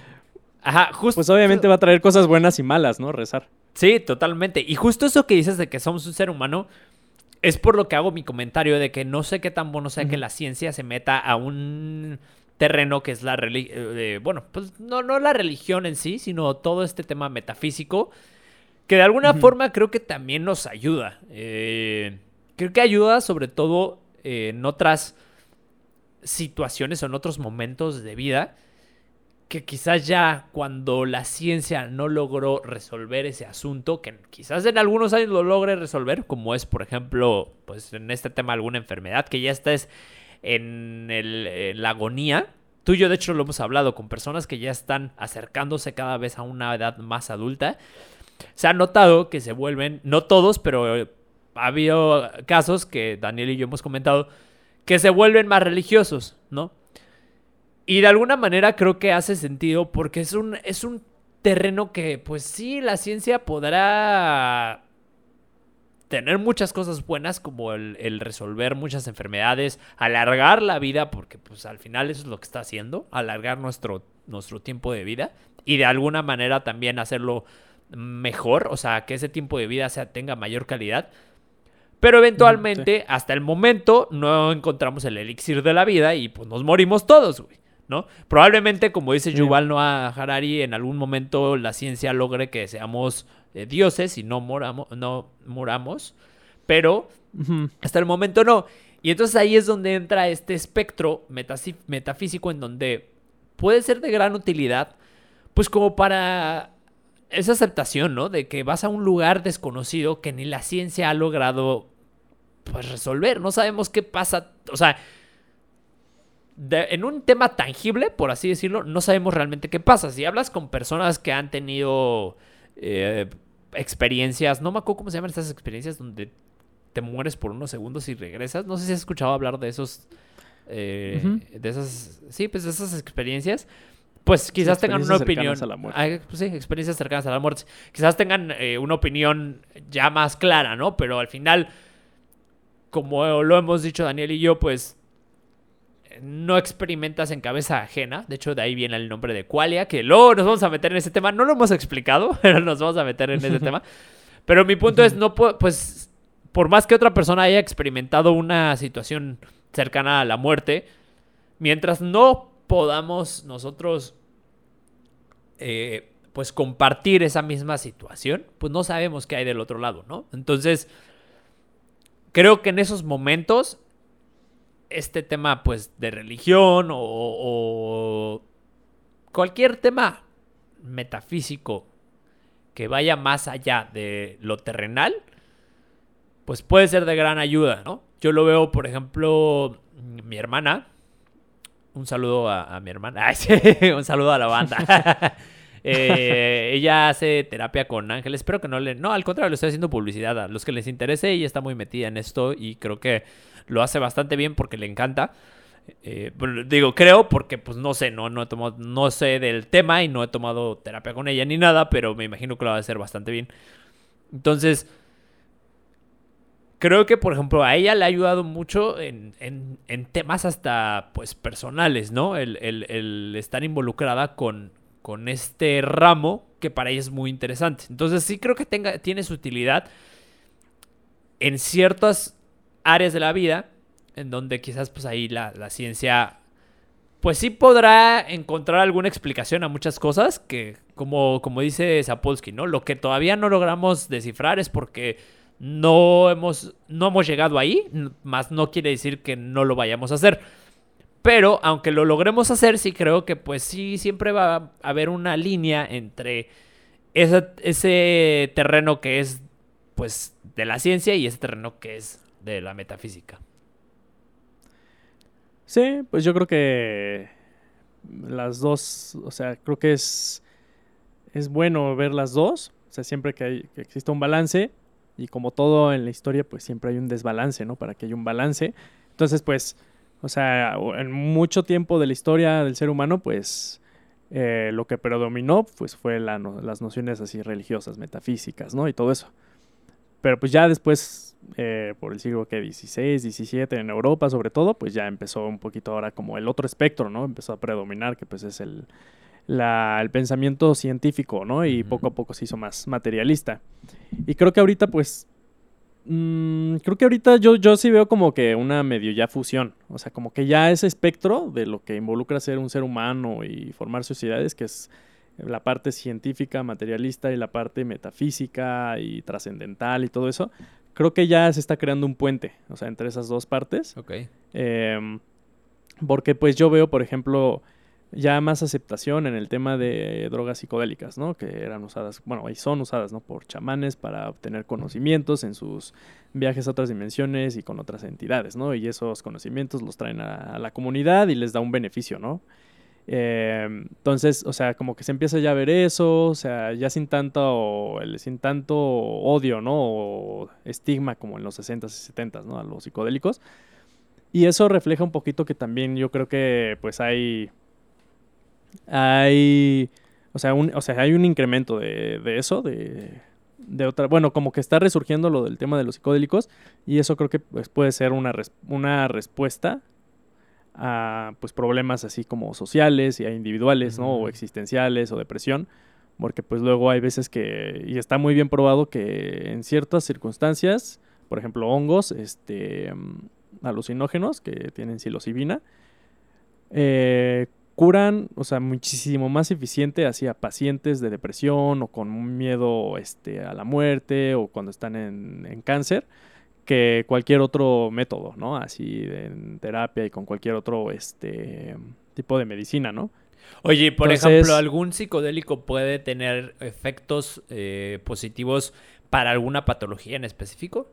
Ajá, justo. pues obviamente va a traer cosas buenas y malas, ¿no? Rezar. Sí, totalmente. Y justo eso que dices de que somos un ser humano es por lo que hago mi comentario de que no sé qué tan bueno sea que la ciencia se meta a un terreno que es la religión, bueno, pues no, no la religión en sí, sino todo este tema metafísico, que de alguna forma creo que también nos ayuda. Eh, creo que ayuda sobre todo eh, en otras situaciones o en otros momentos de vida que quizás ya cuando la ciencia no logró resolver ese asunto, que quizás en algunos años lo logre resolver, como es, por ejemplo, pues en este tema alguna enfermedad que ya estés en, el- en la agonía. Tú y yo, de hecho, lo hemos hablado con personas que ya están acercándose cada vez a una edad más adulta. Se ha notado que se vuelven, no todos, pero eh, ha habido casos que Daniel y yo hemos comentado, que se vuelven más religiosos, ¿no? Y de alguna manera creo que hace sentido porque es un, es un terreno que, pues sí, la ciencia podrá tener muchas cosas buenas como el, resolver muchas enfermedades, alargar la vida, porque pues al final eso es lo que está haciendo, alargar nuestro, nuestro tiempo de vida y de alguna manera también hacerlo mejor, o sea, que ese tiempo de vida sea, tenga mayor calidad. Pero eventualmente, hasta el momento, no encontramos el elixir de la vida y pues nos morimos todos, güey. ¿No? Probablemente, como dice Sí. Yuval Noah Harari, en algún momento la ciencia logre que seamos eh, dioses y no, moramo- no muramos. Pero hasta el momento no. Y entonces ahí es donde entra este espectro metafísico en donde puede ser de gran utilidad, pues como para esa aceptación, ¿no? De que vas a un lugar desconocido que ni la ciencia ha logrado pues resolver. No sabemos qué pasa. O sea, de- en un tema tangible, por así decirlo, no sabemos realmente qué pasa. Si hablas con personas que han tenido eh, experiencias, no me acuerdo cómo se llaman estas experiencias donde te mueres por unos segundos y regresas. No sé si has escuchado hablar de esos. eh. De esas. Sí, pues de esas experiencias. Pues quizás tengan una opinión. cercanas a la muerte. Pues sí, experiencias cercanas a la muerte. Quizás tengan eh, una opinión ya más clara, ¿no? Pero al final, como lo hemos dicho Daniel y yo, pues no experimentas en cabeza ajena. De hecho, de ahí viene el nombre de Qualia, que luego nos vamos a meter en ese tema. No lo hemos explicado, (laughs) pero nos vamos a meter en ese tema. Pero mi punto es, no pues, por más que otra persona haya experimentado una situación cercana a la muerte, mientras no podamos nosotros, eh, pues, compartir esa misma situación, pues no sabemos qué hay del otro lado, ¿no? Entonces, creo que en esos momentos este tema pues de religión o, cualquier tema metafísico que vaya más allá de lo terrenal, pues puede ser de gran ayuda, ¿no? Yo lo veo, por ejemplo, mi hermana. Un saludo a, mi hermana. (laughs) Un saludo a la banda. (laughs) Eh, ella hace terapia con ángeles. Espero que no le. No, al contrario, le estoy haciendo publicidad. A los que les interese, ella está muy metida en esto y creo que lo hace bastante bien porque le encanta. Eh, digo, creo porque pues no sé, no, no he tomado, no sé del tema y no he tomado terapia con ella ni nada, pero me imagino que lo va a hacer bastante bien. Entonces, creo que, por ejemplo, a ella le ha ayudado mucho en, en- en temas hasta, pues, personales, ¿no? El- el estar involucrada con, con este ramo que para ella es muy interesante. Entonces, sí creo que tenga, tiene su utilidad en ciertas áreas de la vida en donde quizás, pues, ahí la, la ciencia... Pues sí podrá encontrar alguna explicación a muchas cosas que, como, como dice Sapolsky, ¿no? Lo que todavía no logramos descifrar es porque no hemos, no hemos llegado ahí, más no quiere decir que no lo vayamos a hacer. Pero aunque lo logremos hacer, sí creo que pues sí siempre va a haber una línea entre ese, terreno que es pues de la ciencia y ese terreno que es de la metafísica. Sí, pues yo creo que las dos, o sea, creo que es, es bueno ver las dos, o sea, siempre que, hay, que exista un balance y como todo en la historia, pues siempre hay un desbalance, ¿no? Para que haya un balance. Entonces, pues, o sea, en mucho tiempo de la historia del ser humano, pues eh, lo que predominó pues fue la no- las nociones así religiosas, metafísicas, ¿no? Y todo eso. Pero pues ya después, eh, por el siglo que 16, 17, en Europa sobre todo, pues ya empezó un poquito ahora como el otro espectro, ¿no? Empezó a predominar, que pues es el, la- el pensamiento científico, ¿no? Y poco a poco se hizo más materialista. Y creo que ahorita pues Mm, creo que ahorita yo, yo sí veo como que una medio ya fusión. O sea, como que ya ese espectro de lo que involucra ser un ser humano y formar sociedades, que es la parte científica, materialista y la parte metafísica y trascendental y todo eso, creo que ya se está creando un puente, o sea, entre esas dos partes. Ok. Em, porque pues yo veo, por ejemplo, ya más aceptación en el tema de drogas psicodélicas, ¿no? Que eran usadas, bueno, y son usadas, ¿no? Por chamanes para obtener conocimientos en sus viajes a otras dimensiones y con otras entidades, ¿no? Y esos conocimientos los traen a, la comunidad y les da un beneficio, ¿no? Em, entonces, o sea, como que se empieza ya a ver eso, o sea, ya sin tanto, sin tanto odio, ¿no? O estigma como en los 60s y 70s, ¿no? A los psicodélicos. Y eso refleja un poquito que también yo creo que pues hay hay o sea, un, o sea, hay un incremento de, de eso, de, de otra, bueno, como que está resurgiendo lo del tema de los psicodélicos y eso creo que pues, puede ser una, res- una respuesta a pues problemas así como sociales y a individuales, ¿no? O existenciales o depresión, porque pues luego hay veces que, y está muy bien probado que en ciertas circunstancias, por ejemplo hongos, este, mm, alucinógenos que tienen psilocibina, eh, curan, o sea, muchísimo más eficiente hacia pacientes de depresión o con miedo este, a la muerte o cuando están en, en cáncer que cualquier otro método, ¿no? Así en terapia y con cualquier otro este, tipo de medicina, ¿no? Oye, por Entonces- ejemplo, ¿algún psicodélico puede tener efectos eh, positivos para alguna patología en específico?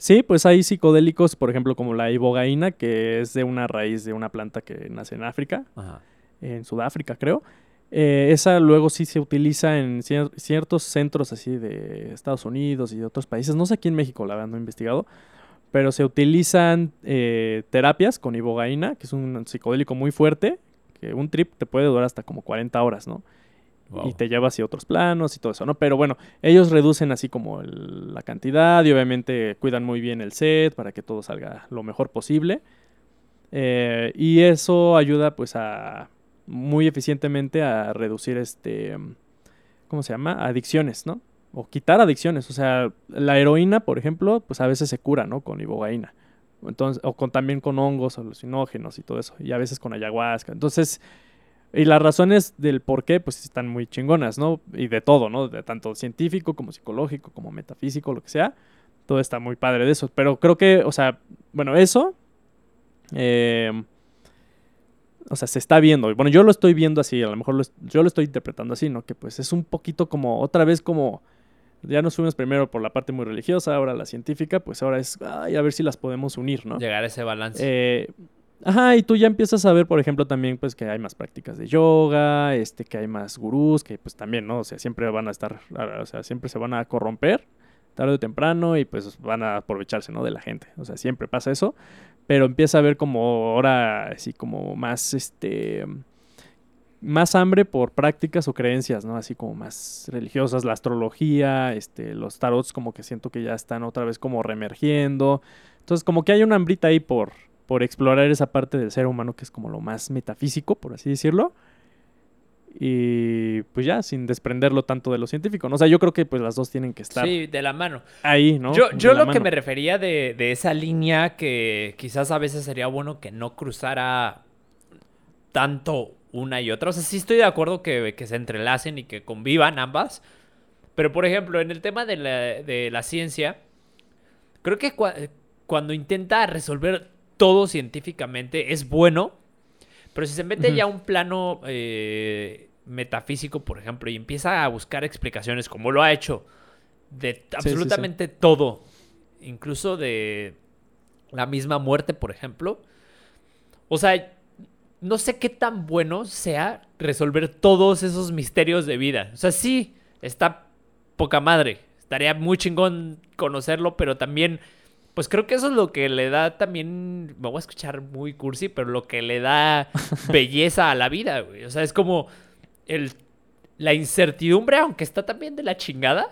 Sí, pues hay psicodélicos, por ejemplo, como la ibogaína, que es de una raíz de una planta que nace en África, Ajá. en Sudáfrica, creo. Eh, esa luego sí se utiliza en cier- ciertos centros así de Estados Unidos y de otros países. No sé aquí en México, la verdad, no he investigado. Pero se utilizan eh, terapias con ibogaína, que es un psicodélico muy fuerte, que un trip te puede durar hasta como 40 horas, ¿no? Y te lleva hacia otros planos y todo eso, ¿no? Pero bueno, ellos reducen así como el- la cantidad y obviamente cuidan muy bien el set para que todo salga lo mejor posible. Eh, y eso ayuda pues a muy eficientemente a reducir este, ¿cómo se llama? Adicciones, ¿no? O quitar adicciones. O sea, la heroína, por ejemplo, pues a veces se cura, ¿no? Con ibogaína. Entonces, o con, también con hongos alucinógenos y todo eso. Y a veces con ayahuasca. Entonces, y las razones del por qué, pues están muy chingonas, ¿no? Y de todo, ¿no? De tanto científico como psicológico, como metafísico, lo que sea. Todo está muy padre de eso. Pero creo que, o sea, bueno, eso. eh, o sea, se está viendo. Bueno, yo lo estoy viendo así, a lo mejor lo yo lo estoy interpretando así, ¿no? Que pues es un poquito como, otra vez como, ya nos fuimos primero por la parte muy religiosa, ahora la científica, pues ahora es, ay, a ver si las podemos unir, ¿no? Llegar a ese balance. Eh, ajá, y tú ya empiezas a ver, por ejemplo, también pues que hay más prácticas de yoga, este, que hay más gurús, que pues también, ¿no? O sea, siempre van a estar, o sea, siempre se van a corromper tarde o temprano y pues van a aprovecharse, ¿no? De la gente. O sea, siempre pasa eso, pero empieza a ver como ahora así como más, este, más hambre por prácticas o creencias, ¿no? Así como más religiosas, la astrología, este, los tarots como que siento que ya están otra vez como reemergiendo. Entonces, como que hay una hambrita ahí por, por explorar esa parte del ser humano que es como lo más metafísico, por así decirlo. Y pues ya, sin desprenderlo tanto de lo científico, ¿no? O sea, yo creo que pues las dos tienen que estar Sí, de la mano. ahí, ¿no? Yo, lo que me refería de, de esa línea que quizás a veces sería bueno que no cruzara tanto una y otra. O sea, sí estoy de acuerdo que, que se entrelacen y que convivan ambas. Pero, por ejemplo, en el tema de la, de la ciencia, creo que cua- cuando intenta resolver todo científicamente es bueno. Pero si se mete ya a un plano eh, metafísico, por ejemplo, y empieza a buscar explicaciones, como lo ha hecho, de sí, sí. absolutamente todo, incluso de la misma muerte, por ejemplo. O sea, no sé qué tan bueno sea resolver todos esos misterios de vida. O sea, sí, está poca madre. Estaría muy chingón conocerlo, pero también pues creo que eso es lo que le da también, me voy a escuchar muy cursi, pero lo que le da (laughs) belleza a la vida, güey. O sea, es como el, la incertidumbre, aunque está también de la chingada,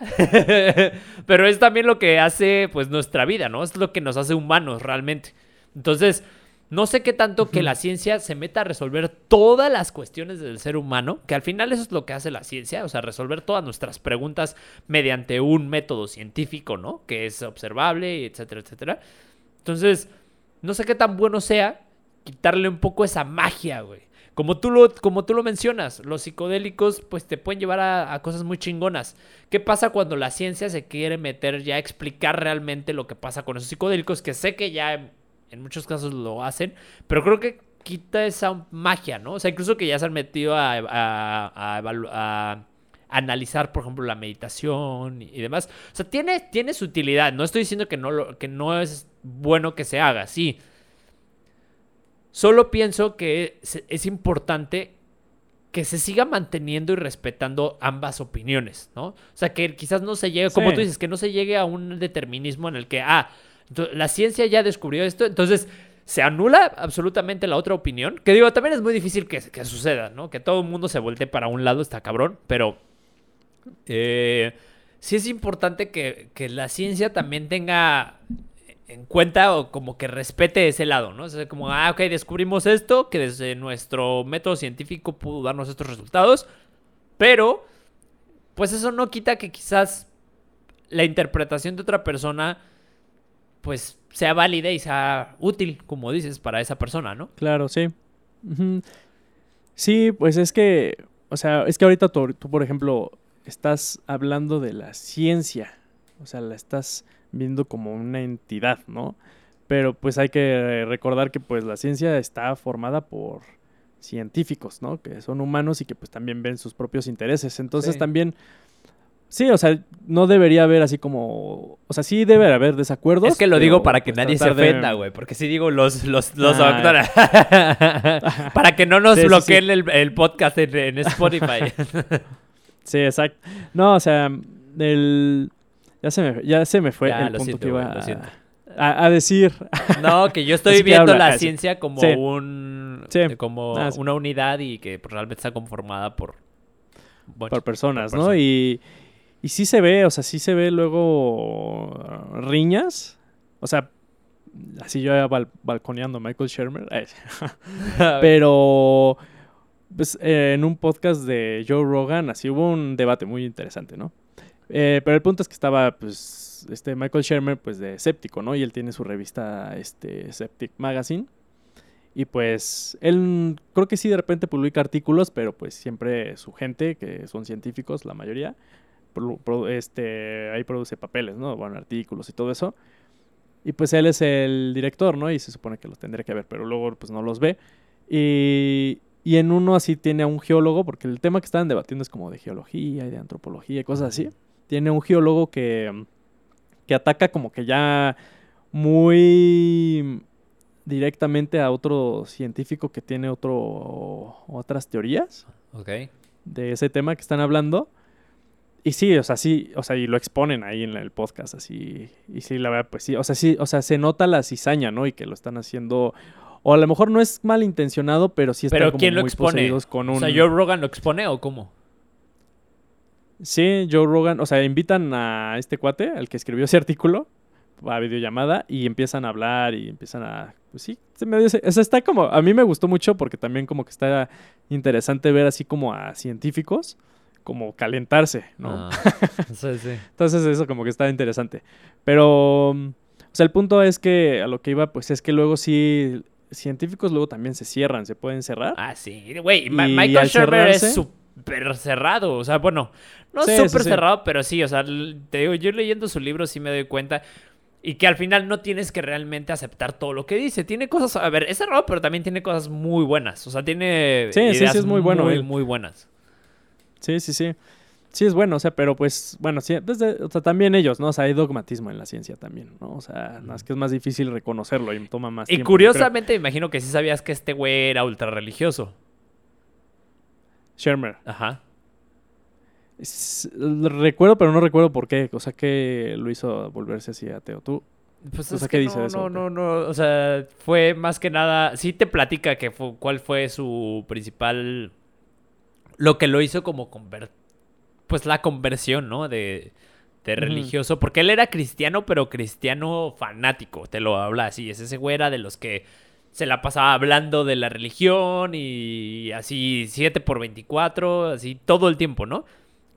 (laughs) pero es también lo que hace, pues, nuestra vida, ¿no? Es lo que nos hace humanos realmente. Entonces, no sé qué tanto que la ciencia se meta a resolver todas las cuestiones del ser humano, que al final eso es lo que hace la ciencia, o sea, resolver todas nuestras preguntas mediante un método científico, ¿no? Que es observable, etcétera, etcétera. Entonces, no sé qué tan bueno sea quitarle un poco esa magia, güey. Como tú, lo, como tú lo mencionas, los psicodélicos pues te pueden llevar a, a, cosas muy chingonas. ¿Qué pasa cuando la ciencia se quiere meter ya a explicar realmente lo que pasa con esos psicodélicos? Que sé que ya en muchos casos lo hacen, pero creo que quita esa magia, ¿no? O sea, incluso que ya se han metido a, a, a, analizar, por ejemplo, la meditación y, demás. O sea, tiene, tiene su utilidad. No estoy diciendo que no, lo, que no es bueno que se haga, sí. Solo pienso que es, es importante que se siga manteniendo y respetando ambas opiniones, ¿no? O sea, que quizás no se llegue, como tú dices, que no se llegue a un determinismo en el que, ah, la ciencia ya descubrió esto, entonces se anula absolutamente la otra opinión. Que digo, también es muy difícil que, que suceda, ¿no? Que todo el mundo se voltee para un lado, está cabrón, pero eh, sí es importante que, que, la ciencia también tenga en cuenta o como que respete ese lado, ¿no? O como, ah, ok, descubrimos esto, que desde nuestro método científico pudo darnos estos resultados, pero, pues eso no quita que quizás la interpretación de otra persona pues sea válida y sea útil, como dices, para esa persona, ¿no? Claro, sí. Sí, pues es que, o sea, es que ahorita tú, por ejemplo, estás hablando de la ciencia, o sea, la estás viendo como una entidad, ¿no? Pero pues hay que recordar que pues la ciencia está formada por científicos, ¿no? Que son humanos y que pues también ven sus propios intereses. Entonces sí. también Sí, o sea, no debería haber así como. O sea, sí debe haber desacuerdos. Es que lo digo para que pues nadie se ofenda, güey. De... Porque si digo los, los, los ah. (laughs) para que no nos sí, bloqueen sí, sí. El, el, podcast en, en Spotify. (laughs) sí, exacto. No, o sea, el. Ya se me, ya se me fue ya, el punto siento, que iba wey, a, a, decir. No, que yo (laughs) estoy viendo la ciencia como un. Como ah, una unidad y que realmente está conformada por. Por personas, por ¿no? Y. Y sí se ve, o sea, sí se ve luego riñas. O sea, así yo bal balconeando a Michael Shermer. (laughs) Pero pues, eh, en un podcast de Joe Rogan, así hubo un debate muy interesante, ¿no? Eh, pero el punto es que estaba, pues, este Michael Shermer, pues, de escéptico, ¿no? Y él tiene su revista, este, Septic Magazine. Y pues, él creo que sí de repente publica artículos, pero pues siempre su gente, que son científicos, la mayoría, este, ahí produce papeles, ¿no? Bueno, artículos y todo eso. Y pues él es el director, ¿no? Y se supone que los tendría que ver, pero luego pues no los ve. Y, y en uno así tiene a un geólogo, porque el tema que estaban debatiendo es como de geología y de antropología y cosas así. Tiene un geólogo que, que ataca como que ya muy directamente a otro científico que tiene otro otras teorías okay. de ese tema que están hablando y sí, o sea, sí, o sea, y lo exponen ahí en el podcast, así, y sí, la verdad, pues sí, o sea, sí, o sea, se nota la cizaña, ¿no? Y que lo están haciendo, o a lo mejor no es malintencionado, pero sí están ¿Pero como quién lo muy expone? con un... O sea, ¿Joe Rogan lo expone o cómo? Sí, Joe Rogan, o sea, invitan a este cuate, al que escribió ese artículo, a videollamada, y empiezan a hablar y empiezan a, pues sí, se me dice, o sea, está como, a mí me gustó mucho porque también como que está interesante ver así como a científicos, como calentarse, ¿no? Ah, (laughs) sí, sí. Entonces eso como que está interesante. Pero, o sea, el punto es que a lo que iba, pues es que luego sí, científicos luego también se cierran, se pueden cerrar. Ah, sí, güey, Michael Shermer es súper cerrado, o sea, bueno, no sí, súper cerrado, pero sí, o sea, te digo, yo leyendo su libro sí me doy cuenta. Y que al final no tienes que realmente aceptar todo lo que dice. Tiene cosas, a ver, es cerrado, pero también tiene cosas muy buenas. O sea, tiene sí, ideas sí, sí, es muy, bueno, muy, muy buenas. Sí, sí, sí. Sí es bueno, o sea, pero pues, bueno, sí, desde, o sea, también ellos, ¿no? O sea, hay dogmatismo en la ciencia también, ¿no? O sea, no, es que es más difícil reconocerlo y toma más y tiempo. Y curiosamente, me imagino que sí sabías que este güey era ultra religioso. Shermer. Ajá. Es, recuerdo, pero no recuerdo por qué. O sea, que lo hizo volverse así ateo. ¿Tú? Pues O sea, ¿qué no, dice eso? no, ¿O qué? no, no, o sea, fue más que nada, sí te platica que fue, cuál fue su principal, lo que lo hizo como conver, pues la conversión, ¿no? De, de religioso, porque él era cristiano, pero cristiano fanático, te lo habla así, es ese güey era de los que se la pasaba hablando de la religión y así 7 por 24, así todo el tiempo, ¿no?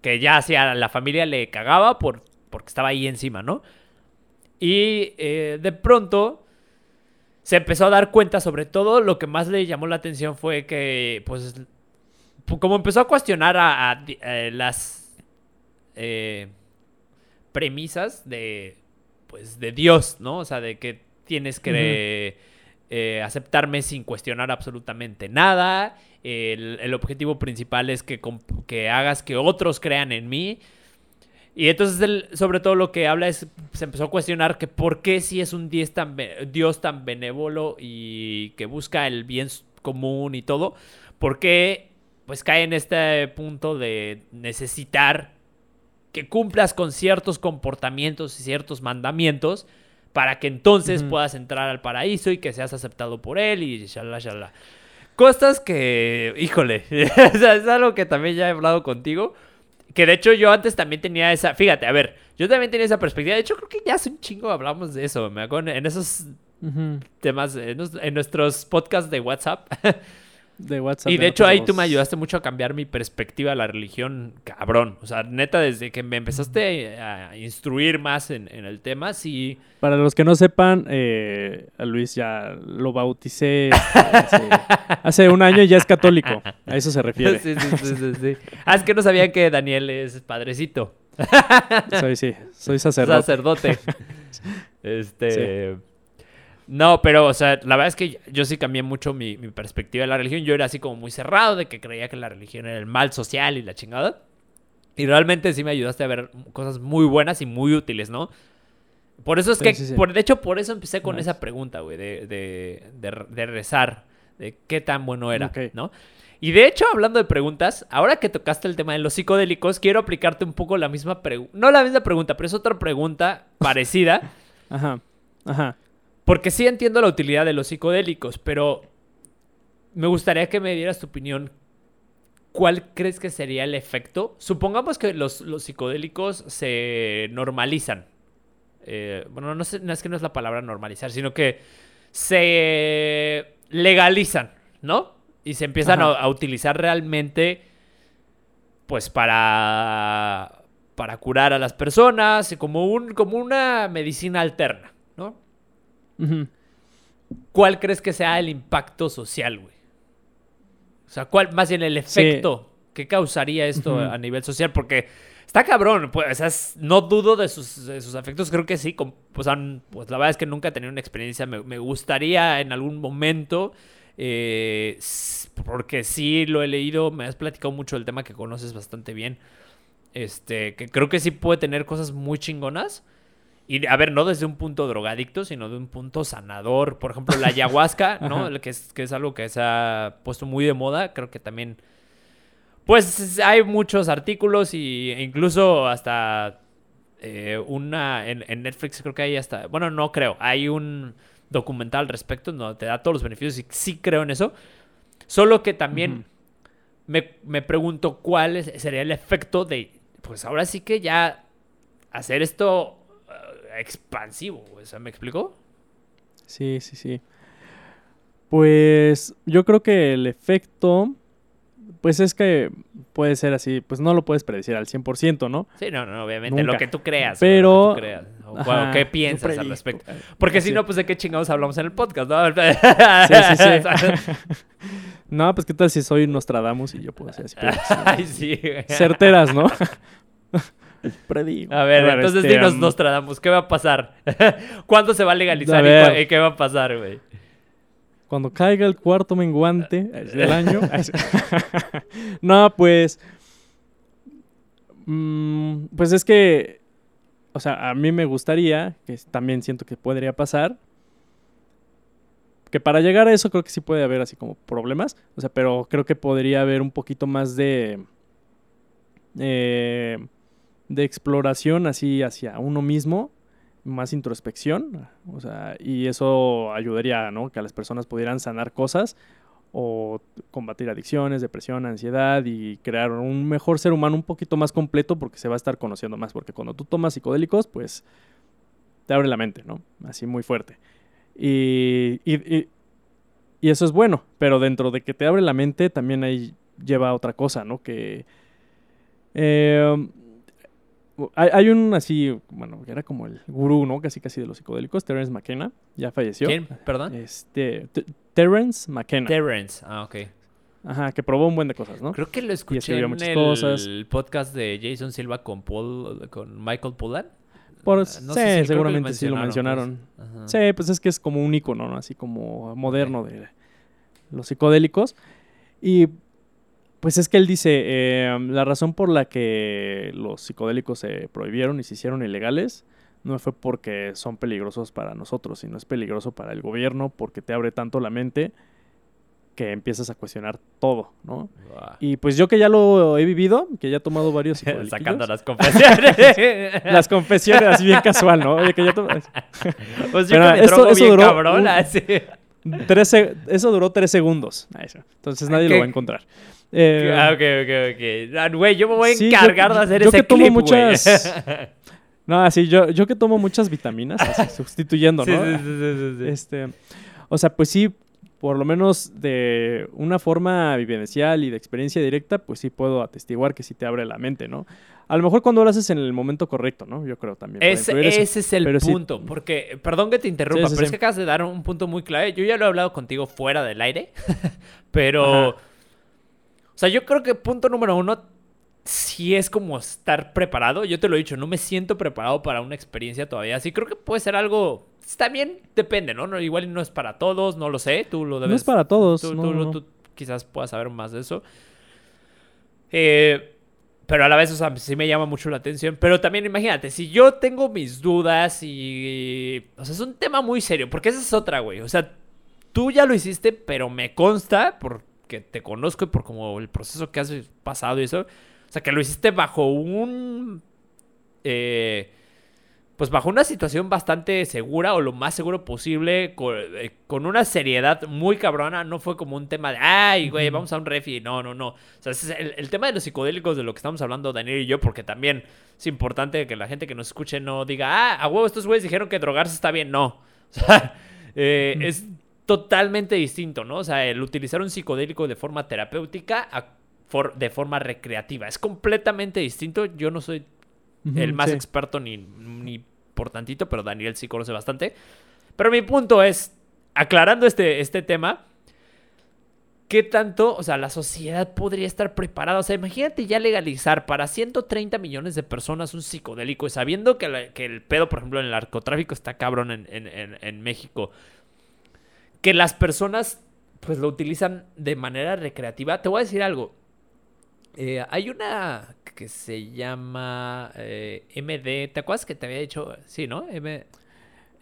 Que ya hacia la familia le cagaba por, porque estaba ahí encima, ¿no? Y eh, de pronto se empezó a dar cuenta, sobre todo lo que más le llamó la atención fue que, pues, pu- como empezó a cuestionar a, eh, las eh, premisas de, pues, de Dios, ¿no? O sea, de que tienes que eh, aceptarme sin cuestionar absolutamente nada. El, el objetivo principal es que, que hagas que otros crean en mí. Y entonces, él, sobre todo lo que habla es, se empezó a cuestionar que por qué si es un dios tan, Dios tan benévolo y que busca el bien común y todo, por qué pues cae en este punto de necesitar que cumplas con ciertos comportamientos y ciertos mandamientos para que entonces puedas entrar al paraíso y que seas aceptado por él y shalala, shalala. Cosas que, híjole, (laughs) es algo que también ya he hablado contigo. Que de hecho yo antes también tenía esa, fíjate, a ver, yo también tenía esa perspectiva. De hecho creo que ya hace un chingo hablamos de eso, me acuerdo, en esos temas, en nuestros podcasts de WhatsApp. (laughs) De WhatsApp. y de hecho ahí tú me ayudaste mucho a cambiar mi perspectiva a la religión, cabrón. O sea, neta, desde que me empezaste a instruir más en, en el tema, sí... Para los que no sepan, eh, a Luis ya lo bauticé hace, (laughs) hace un año y ya es católico. A eso se refiere. Sí, sí, sí, sí, sí. Ah, es que no sabía que Daniel es padrecito. Soy, sí, soy sacerdote. Sacerdote. (laughs) Este. No, pero, o sea, la verdad es que yo sí cambié mucho mi, mi perspectiva de la religión. Yo era así como muy cerrado de que creía que la religión era el mal social y la chingada. Y realmente sí me ayudaste a ver cosas muy buenas y muy útiles, ¿no? Por eso es Sí, que, sí, sí. Por, de hecho, por eso empecé con Nice. esa pregunta, güey, de, de, de- de rezar, de qué tan bueno era. ¿no? Y de hecho, hablando de preguntas, ahora que tocaste el tema de los psicodélicos, quiero aplicarte un poco la misma pregunta. No la misma pregunta, pero es otra pregunta parecida. (laughs) Ajá, ajá. Porque sí entiendo la utilidad de los psicodélicos, pero me gustaría que me dieras tu opinión. ¿Cuál crees que sería el efecto? Supongamos que los, los psicodélicos se normalizan. Eh, bueno, no, sé, no es que no es la palabra normalizar, sino que se legalizan, ¿no? Y se empiezan a, a utilizar realmente, pues para, para curar a las personas, como, un, como una medicina alterna, ¿no? ¿Cuál crees que sea el impacto social, güey? O sea, ¿cuál, más bien el efecto que causaría esto a nivel social? Porque está cabrón, pues, o sea, es- no dudo de sus, de sus efectos, creo que sí, com- pues, han- pues la verdad es que nunca he tenido una experiencia, me, me gustaría en algún momento, eh, porque sí lo he leído, me has platicado mucho del tema que conoces bastante bien, este, que creo que sí puede tener cosas muy chingonas. Y a ver, no desde un punto drogadicto, sino de un punto sanador. Por ejemplo, la ayahuasca, (laughs) ¿no? Que, es, que es algo que se ha puesto muy de moda. Creo que también. Pues hay muchos artículos y, e incluso hasta eh, una. En, en Netflix creo que hay hasta. Bueno, no creo. Hay un documental al respecto donde te da todos los beneficios y sí creo en eso. Solo que también me, me pregunto cuál sería el efecto de. Pues ahora sí que ya hacer esto expansivo. O sea, ¿me explicó? Sí, sí, sí. Pues yo creo que el efecto, pues es que puede ser así, pues no lo puedes predecir al 100%, ¿no? Sí, no, no, obviamente, lo que tú creas. Pero- o lo que tú creas, o Ajá, cuando- ¿Qué piensas al respecto? Porque si no, pues de qué chingados hablamos en el podcast, ¿no? Sí, sí, sí. (laughs) No, pues qué tal si soy Nostradamus y yo puedo hacer así. (laughs) Ay, sí. güey. Certeras, ¿no? (laughs) (laughs) Predigo. A ver, entonces este, dinos um, Nostradamus, ¿qué va a pasar? (laughs) ¿Cuándo se va a legalizar A y qué va a pasar, güey? Cuando caiga el cuarto menguante (laughs) del año. no, pues. mm, pues es que. O sea, a mí me gustaría, que también siento que podría pasar. Que para llegar a eso creo que sí puede haber así como problemas. O sea, pero creo que podría haber un poquito más de. eh, de exploración así hacia uno mismo. más introspección, o sea, y eso ayudaría, ¿no? Que las personas pudieran sanar cosas o combatir adicciones, depresión, ansiedad y crear un mejor ser humano un poquito más completo porque se va a estar conociendo más, porque cuando tú tomas psicodélicos, pues te abre la mente, ¿no? Así muy fuerte. Y, y, y, eso es bueno, pero dentro de que te abre la mente también ahí lleva otra cosa, ¿no? Que... Eh, hay, un así, bueno, que era como el gurú, ¿no? Casi casi de los psicodélicos, Terence McKenna, ya falleció. ¿Quién? Perdón. Este, Terence McKenna. Terence, ah, ok. Ajá, que probó un buen de cosas, ¿no? Creo que lo escuché en el podcast de Jason Silva con Paul, con Michael Pollan. Por, sí, seguramente sí lo mencionaron. Pues. Sí, pues es que es como un icono, ¿no? Así como moderno de los psicodélicos. Y pues es que él dice, em, la razón por la que los psicodélicos se prohibieron y se hicieron ilegales no fue porque son peligrosos para nosotros, sino es peligroso para el gobierno porque te abre tanto la mente que empiezas a cuestionar todo, ¿no? Y pues yo que ya lo he vivido, que ya he tomado varios (laughs) Sacando las confesiones. (laughs) las confesiones, así bien casual, ¿no? Oye, que ya (laughs) Pues yo que me eso, eso bien duró cabrón, así. eso duró tres segundos. Entonces nadie lo va a encontrar. Eh, ah, ok, ok, ok. Ah, güey, yo me voy a encargar de hacer yo ese que tomo muchas... (laughs) no, así, yo, yo que tomo muchas vitaminas, así, (laughs) sustituyendo, ¿no? Sí, sí, sí, Este, o sea, pues sí, por lo menos de una forma vivencial y de experiencia directa, pues sí puedo atestiguar que sí te abre la mente, ¿no? A lo mejor cuando lo haces en el momento correcto, ¿no? Yo creo también. Ese, ese es el punto, porque, perdón que te interrumpa, pero es que acabas de dar un punto muy clave. Yo ya lo he hablado contigo fuera del aire, (laughs) pero... sea, yo creo que punto número uno, si es como estar preparado. Yo te lo he dicho, no me siento preparado para una experiencia todavía. Así creo que puede ser algo. También depende, ¿no? Igual no es para todos, no lo sé. Tú lo debes. No es para todos. Tú, quizás puedas saber más de eso. Eh, pero a la vez, o sea, sí me llama mucho la atención. Pero también imagínate, si yo tengo mis dudas y. O sea, es un tema muy serio. Porque esa es otra, güey. O sea, tú ya lo hiciste, pero me consta, por que te conozco y por como el proceso que has pasado y eso. O sea, que lo hiciste bajo un... Eh, pues bajo una situación bastante segura o lo más seguro posible, eh, con, una seriedad muy cabrona, no fue como un tema de, ay, güey, vamos a un refi, no, no, no. O sea, es el, tema de los psicodélicos de lo que estamos hablando Daniel y yo, porque también es importante que la gente que nos escuche no diga, ah, a huevo, estos güeyes dijeron que drogarse está bien, no. (laughs) O sea, eh, es totalmente distinto, ¿no? O sea, el utilizar un psicodélico de forma terapéutica de forma recreativa. Es completamente distinto. Yo no soy el más experto ni, ni por tantito, pero Daniel sí conoce bastante. Pero mi punto es, aclarando este, este tema, ¿qué tanto, o sea, la sociedad podría estar preparada? O sea, imagínate ya legalizar para 130 millones de personas un psicodélico, sabiendo que, que el pedo, por ejemplo, en el narcotráfico está cabrón en, en, en México que las personas pues lo utilizan de manera recreativa. Te voy a decir algo. Eh, hay una que se llama eh, MD. ¿Te acuerdas que te había dicho? Sí, ¿no? M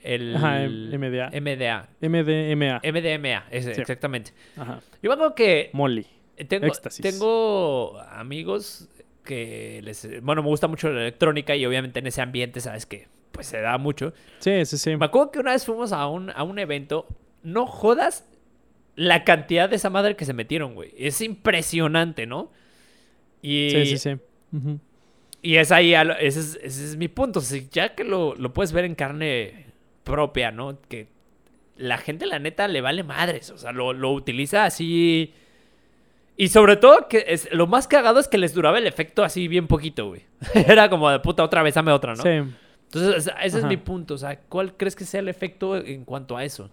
el Ajá, MDA. MDA. MDMA. MDMA, exactamente. Ajá. Yo me acuerdo que... Molly. Tengo, tengo amigos que les... Bueno, me gusta mucho la electrónica y obviamente en ese ambiente, ¿sabes que Pues se da mucho. Sí, sí, sí. Me acuerdo que una vez fuimos a un, a un evento no jodas la cantidad de esa madre que se metieron, güey. Es impresionante, ¿no? Y, sí, sí, sí. Y es ahí, ese es, mi punto. ya que lo, puedes ver en carne propia, ¿no? Que la gente, la neta, le vale madres. O sea, lo, utiliza así. Y sobre todo, que es, lo más cagado es que les duraba el efecto así bien poquito, güey. (laughs) Era como de puta, otra vez dame otra, ¿no? Sí. Entonces, ese es mi punto. O sea, ¿cuál crees que sea el efecto en cuanto a eso?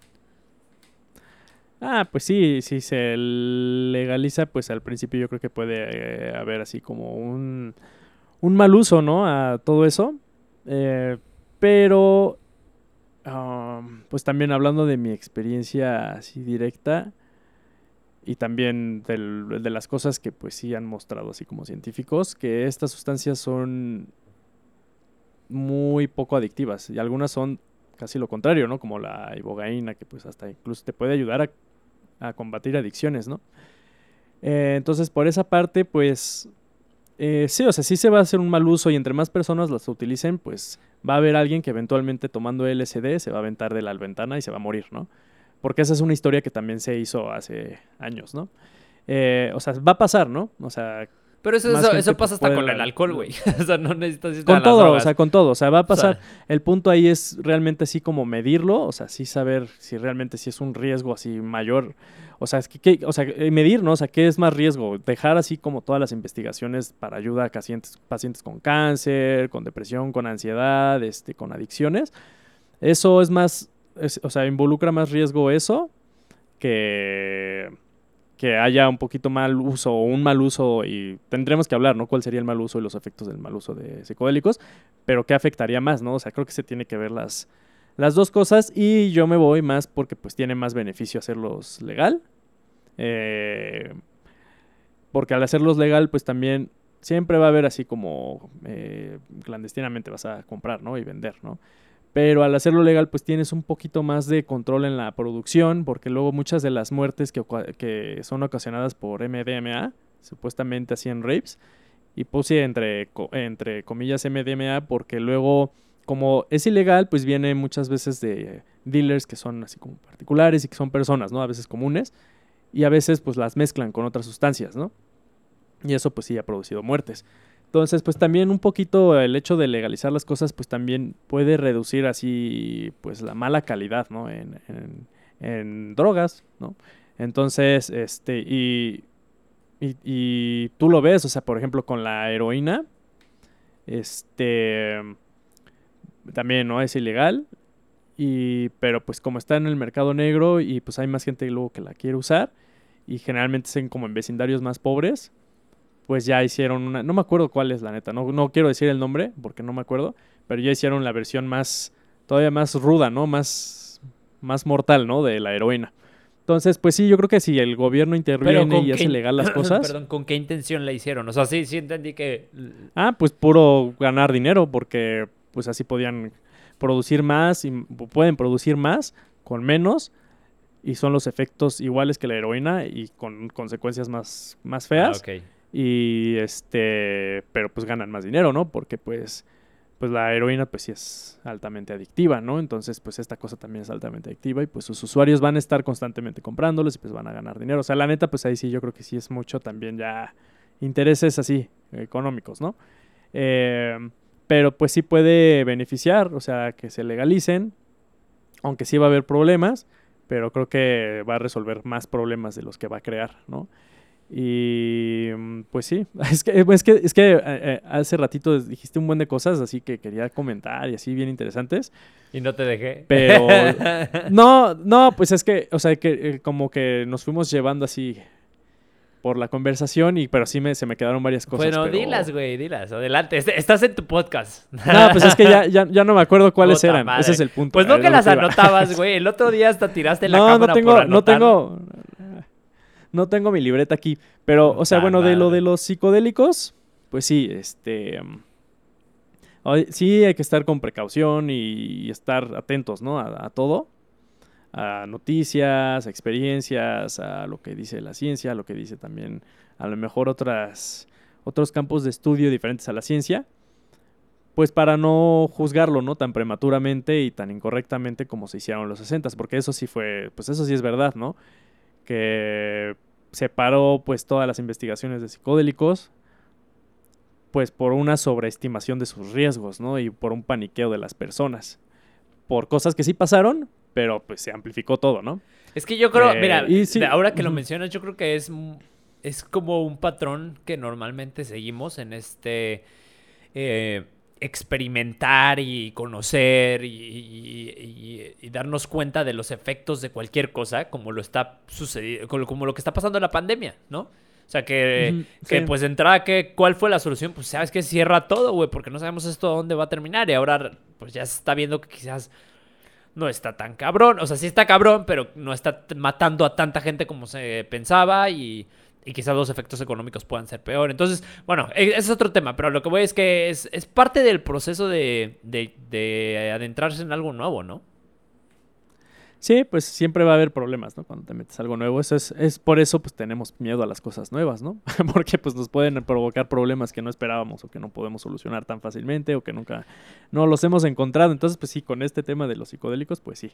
Ah, pues sí, si se legaliza, pues al principio yo creo que puede eh, haber así como un, un mal uso, ¿no? A todo eso. Eh, pero, pues también hablando de mi experiencia así directa y también de las cosas que pues sí han mostrado así como científicos, que estas sustancias son muy poco adictivas y algunas son casi lo contrario, ¿no? Como la ibogaína, que pues hasta incluso te puede ayudar a a combatir adicciones, ¿no? Eh, entonces, por esa parte, pues, eh, sí, o sea, sí se va a hacer un mal uso y entre más personas las utilicen, pues va a haber alguien que eventualmente tomando LSD se va a aventar de la ventana y se va a morir, ¿no? Porque esa es una historia que también se hizo hace años, ¿no? Eh, o sea, va a pasar, ¿no? O sea, Pero eso, eso, eso pasa hasta con el alcohol, güey. (laughs) o sea, no necesitas con todo, o sea, con todo, o sea, va a O sea, pasar. el punto ahí es realmente así como medirlo, o sea, sí saber si realmente si es un riesgo así mayor, o sea, es que, que- o sea, eh, medir, ¿no? O sea, ¿qué es más riesgo? Dejar así como todas las investigaciones para ayuda a pacientes, pacientes con cáncer, con depresión, con ansiedad, este, con adicciones. Eso es más, es- o sea, involucra más riesgo eso que que haya un poquito mal uso o un mal uso y tendremos que hablar, ¿no? ¿Cuál sería el mal uso y los efectos del mal uso de psicodélicos? Pero ¿qué afectaría más, no? O sea, creo que se tiene que ver las, las dos cosas y yo me voy más porque pues tiene más beneficio hacerlos legal. Eh, porque al hacerlos legal pues también siempre va a haber así como eh, clandestinamente vas a comprar, ¿no? Y vender, ¿no? Pero al hacerlo legal, pues tienes un poquito más de control en la producción, porque luego muchas de las muertes que, son ocasionadas por MDMA, supuestamente así en rapes, y puse entre, entre comillas MDMA, porque luego, como es ilegal, pues viene muchas veces de dealers que son así como particulares y que son personas, ¿no? A veces comunes, y a veces pues las mezclan con otras sustancias, ¿no? Y eso pues sí ha producido muertes. Entonces, pues también un poquito el hecho de legalizar las cosas, pues también puede reducir así, pues la mala calidad, ¿no? En, en- en drogas, ¿no? Entonces, este, y, y, y tú lo ves, o sea, por ejemplo, con la heroína, este, también, ¿no? Es ilegal, y, pero pues como está en el mercado negro y pues hay más gente luego que la quiere usar, y generalmente son como en vecindarios más pobres, pues ya hicieron una, no me acuerdo cuál es la neta, no, no quiero decir el nombre porque no me acuerdo, pero ya hicieron la versión más, todavía más ruda, ¿no? Más, más mortal, ¿no? De la heroína. Entonces, pues sí, yo creo que si el gobierno interviene y hace legal las (coughs) cosas, Perdón, ¿con qué intención la hicieron? O sea, sí, sí entendí que... ah, pues puro ganar dinero porque pues así podían producir más y pueden producir más con menos y son los efectos iguales que la heroína y con consecuencias más, más feas. Ah, ok. Y este, pero pues ganan más dinero, ¿no? Porque pues, pues la heroína pues sí es altamente adictiva, ¿no? Entonces pues esta cosa también es altamente adictiva y pues sus usuarios van a estar constantemente comprándolos y pues van a ganar dinero. O sea, la neta pues ahí sí yo creo que sí es mucho también ya intereses así, económicos, ¿no? Eh, pero pues sí puede beneficiar, o sea, que se legalicen, aunque sí va a haber problemas, pero creo que va a resolver más problemas de los que va a crear, ¿no? Y pues sí, (laughs) es que, es que, es que eh, eh, hace ratito dijiste un buen de cosas, así que quería comentar y así bien interesantes. Y no te dejé. Pero- (laughs) No, no, pues es que, o sea, que eh, como que nos fuimos llevando así por la conversación y pero sí me, se me quedaron varias cosas. bueno, pero- dilas, güey, dilas. Adelante. Est- Estás en tu podcast. No, pues es que ya, ya, ya no me acuerdo cuáles Puta eran. madre. Ese es el punto. Pues no que las anotabas, güey. El otro día hasta tiraste la (laughs) No, cámara no tengo, por no tengo, no tengo mi libreta aquí. Pero, o sea, bueno, de lo de los psicodélicos, pues sí, este, mm, sí hay que estar con precaución y, estar atentos, ¿no? A, a todo, a noticias, a experiencias, a lo que dice la ciencia, a lo que dice también, a lo mejor otras, otros campos de estudio diferentes a la ciencia. Pues para no juzgarlo, ¿no? Tan prematuramente y tan incorrectamente como se hicieron en los 60 porque eso sí fue, pues eso sí es verdad, ¿no? Que separó pues todas las investigaciones de psicodélicos pues por una sobreestimación de sus riesgos, ¿no? Y por un paniqueo de las personas. Por cosas que sí pasaron, pero pues se amplificó todo, ¿no? Es que yo creo, Eh, mira, y sí, de- ahora que lo mencionas, yo creo que es, m- es como un patrón que normalmente seguimos en este eh, experimentar y conocer y, y- y- y darnos cuenta de los efectos de cualquier cosa, como lo está sucediendo, como, lo que está pasando en la pandemia, ¿no? O sea, que, que sí. pues de entrada, que, ¿cuál fue la solución? Pues sabes que cierra todo, güey, porque no sabemos esto dónde va a terminar y ahora pues ya se está viendo que quizás no está tan cabrón. O sea, sí está cabrón, pero no está matando a tanta gente como se pensaba y, y quizás los efectos económicos puedan ser peor. Entonces, bueno, e- ese es otro tema, pero lo que voy es que es, es parte del proceso de, de- de adentrarse en algo nuevo, ¿no? Sí, pues siempre va a haber problemas, ¿no? Cuando te metes algo nuevo. Eso es, es por eso, pues tenemos miedo a las cosas nuevas, ¿no? (laughs) Porque pues nos pueden provocar problemas que no esperábamos o que no podemos solucionar tan fácilmente o que nunca no los hemos encontrado. Entonces, pues sí, con este tema de los psicodélicos, pues sí.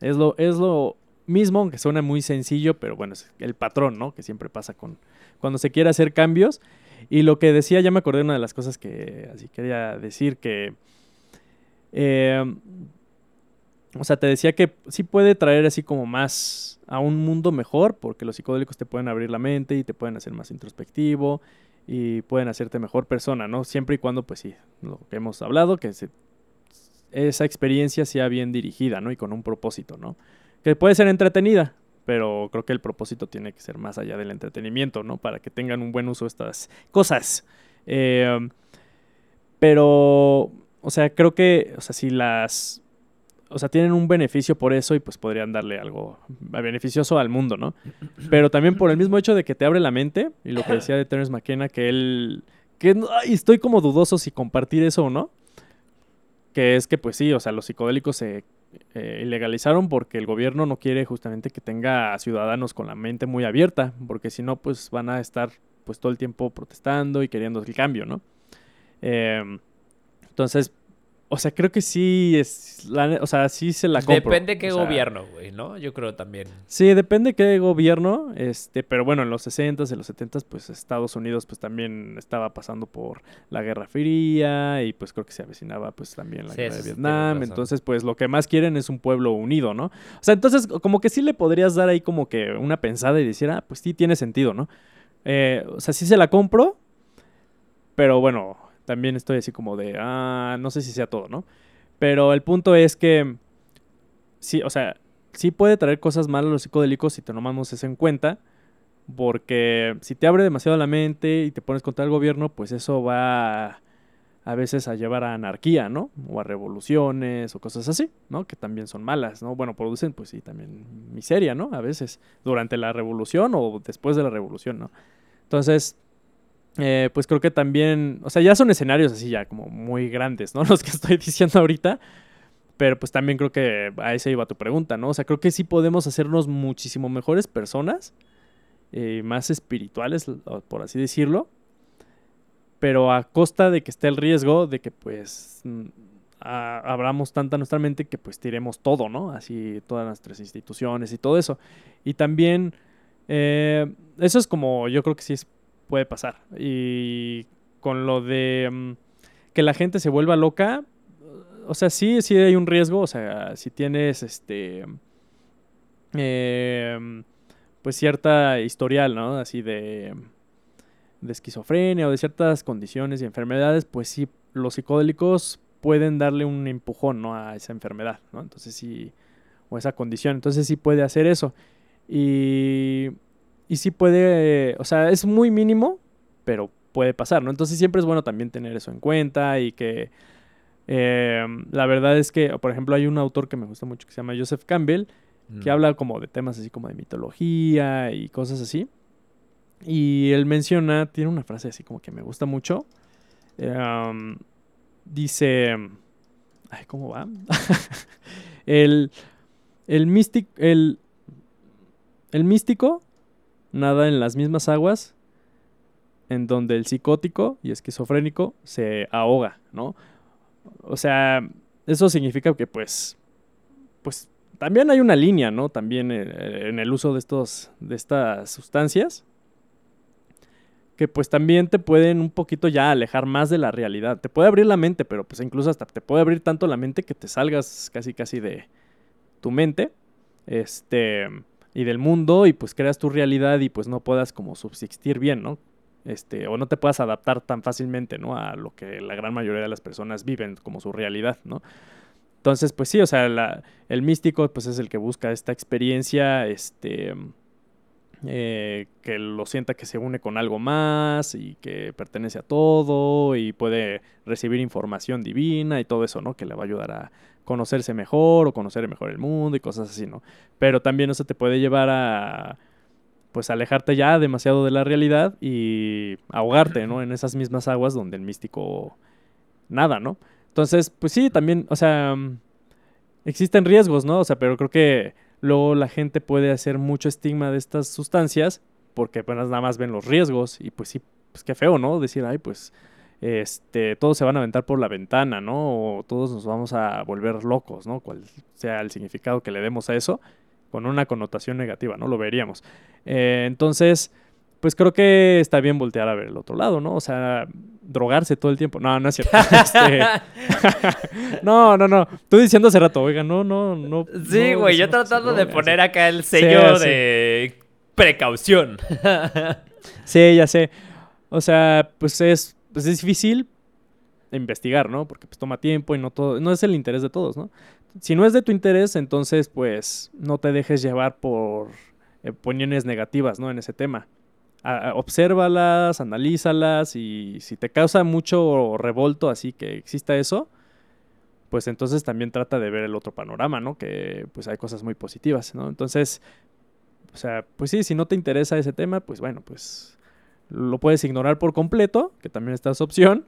Es lo, es lo mismo, aunque suena muy sencillo, pero bueno, es el patrón, ¿no? Que siempre pasa con cuando se quiere hacer cambios. Y lo que decía, ya me acordé de una de las cosas que así quería decir que. Eh, o sea, te decía que sí puede traer así como más a un mundo mejor, porque los psicodélicos te pueden abrir la mente y te pueden hacer más introspectivo y pueden hacerte mejor persona, ¿no? Siempre y cuando, pues sí, lo que hemos hablado, que esa experiencia sea bien dirigida, ¿no? Y con un propósito, ¿no? Que puede ser entretenida, pero creo que el propósito tiene que ser más allá del entretenimiento, ¿no? Para que tengan un buen uso estas cosas. Eh, pero, o sea, creo que, o sea, si las o sea, tienen un beneficio por eso y pues podrían darle algo beneficioso al mundo, ¿no? Pero también por el mismo hecho de que te abre la mente, y lo que decía de Terence McKenna, que él, que estoy como dudoso si compartir eso o no, que es que pues sí, o sea, los psicodélicos se eh, ilegalizaron porque el gobierno no quiere justamente que tenga ciudadanos con la mente muy abierta, porque si no, pues van a estar pues todo el tiempo protestando y queriendo el cambio, ¿no? Em, entonces, o sea, creo que sí es. o sea, sí se la compro. Depende qué gobierno, güey, ¿no? Yo creo también. Sí, depende qué gobierno. Este, pero bueno, en los 60s, en los 70s, pues Estados Unidos, pues también estaba pasando por la Guerra Fría. Y pues creo que se avecinaba, pues también la guerra de Vietnam. Entonces, pues lo que más quieren es un pueblo unido, ¿no? O sea, entonces, como que sí le podrías dar ahí como que una pensada y decir, ah, pues sí tiene sentido, ¿no? Eh, o sea, sí se la compro. Pero bueno, también estoy así como de, ah, no sé si sea todo, ¿no? Pero el punto es que, sí, o sea, sí puede traer cosas malas los psicodélicos si te tomamos eso en cuenta, porque si te abre demasiado la mente y te pones contra el gobierno, pues eso va a, veces a llevar a anarquía, ¿no? O a revoluciones o cosas así, ¿no? Que también son malas, ¿no? Bueno, producen, pues sí, también miseria, ¿no? A veces, durante la revolución o después de la revolución, ¿no? Entonces, eh, pues creo que también, o sea, ya son escenarios así ya como muy grandes, ¿no? (laughs) Los que estoy diciendo ahorita. Pero pues también creo que a esa iba tu pregunta, ¿no? O sea, creo que sí podemos hacernos muchísimo mejores personas, eh, más espirituales, por así decirlo. Pero a costa de que esté el riesgo de que pues abramos tanta nuestra mente que pues tiremos todo, ¿no? Así todas nuestras instituciones y todo eso. Y también, eh, eso es como, yo creo que sí es puede pasar. Y con lo de mm, que la gente se vuelva loca, o sea, sí, sí hay un riesgo, o sea, si tienes este... Em, pues cierta historial, ¿no? Así de, de esquizofrenia o de ciertas condiciones y enfermedades, pues sí, los psicodélicos pueden darle un empujón, ¿no? A esa enfermedad, ¿no? Entonces sí, o esa condición, entonces sí puede hacer eso. Y y sí puede, o sea, es muy mínimo, pero puede pasar, ¿no? Entonces siempre es bueno también tener eso en cuenta y que em, la verdad es que, por ejemplo, hay un autor que me gusta mucho que se llama Joseph Campbell, que mm. habla como de temas así como de mitología y cosas así. Y él menciona, tiene una frase así como que me gusta mucho. Em, dice, ay, ¿cómo va? (laughs) el, el, místico, el, el místico nada en las mismas aguas en donde el psicótico y esquizofrénico se ahoga, ¿no? O sea, eso significa que pues, pues también hay una línea, ¿no? También eh, en el uso de, estos, de estas sustancias que pues también te pueden un poquito ya alejar más de la realidad. Te puede abrir la mente, pero pues incluso hasta te puede abrir tanto la mente que te salgas casi casi de tu mente. Este y del mundo y pues creas tu realidad y pues no puedas como subsistir bien, ¿no? Este, o no te puedas adaptar tan fácilmente, ¿no? A lo que la gran mayoría de las personas viven como su realidad, ¿no? Entonces, pues sí, o sea, el místico pues es el que busca esta experiencia, este, eh, que lo sienta que se une con algo más y que pertenece a todo y puede recibir información divina y todo eso, ¿no? Que le va a ayudar a conocerse mejor o conocer mejor el mundo y cosas así, ¿no? Pero también eso te puede llevar a pues alejarte ya demasiado de la realidad y ahogarte, ¿no? En esas mismas aguas donde el místico nada, ¿no? Entonces, pues sí, también, o sea, existen riesgos, ¿no? O sea, pero creo que luego la gente puede hacer mucho estigma de estas sustancias porque apenas nada más ven los riesgos y pues sí, pues qué feo, ¿no? Decir, ay, pues este, todos se van a aventar por la ventana, ¿no? O todos nos vamos a volver locos, ¿no? Cual sea el significado que le demos a eso, con una connotación negativa, ¿no? Lo veríamos. Eh, entonces, pues creo que está bien voltear a ver el otro lado, ¿no? O sea, drogarse todo el tiempo. No, no es cierto. (laughs) Este, (laughs) no, no, no. Tú diciendo hace rato, oiga, no, no, no. Sí, güey, yo tratando de poner acá el sello de precaución. sí, ya sé. O sea, pues es, pues es difícil investigar, ¿no? Porque pues toma tiempo y no todo, no es el interés de todos, ¿no? Si no es de tu interés, entonces pues no te dejes llevar por opiniones negativas, ¿no? En ese tema obsérvalas, analízalas y si te causa mucho revolto así que exista eso, pues entonces también trata de ver el otro panorama, ¿no? Que pues hay cosas muy positivas, ¿no? Entonces, o sea, pues sí, si no te interesa ese tema, pues bueno, pues lo puedes ignorar por completo, que también está esa opción.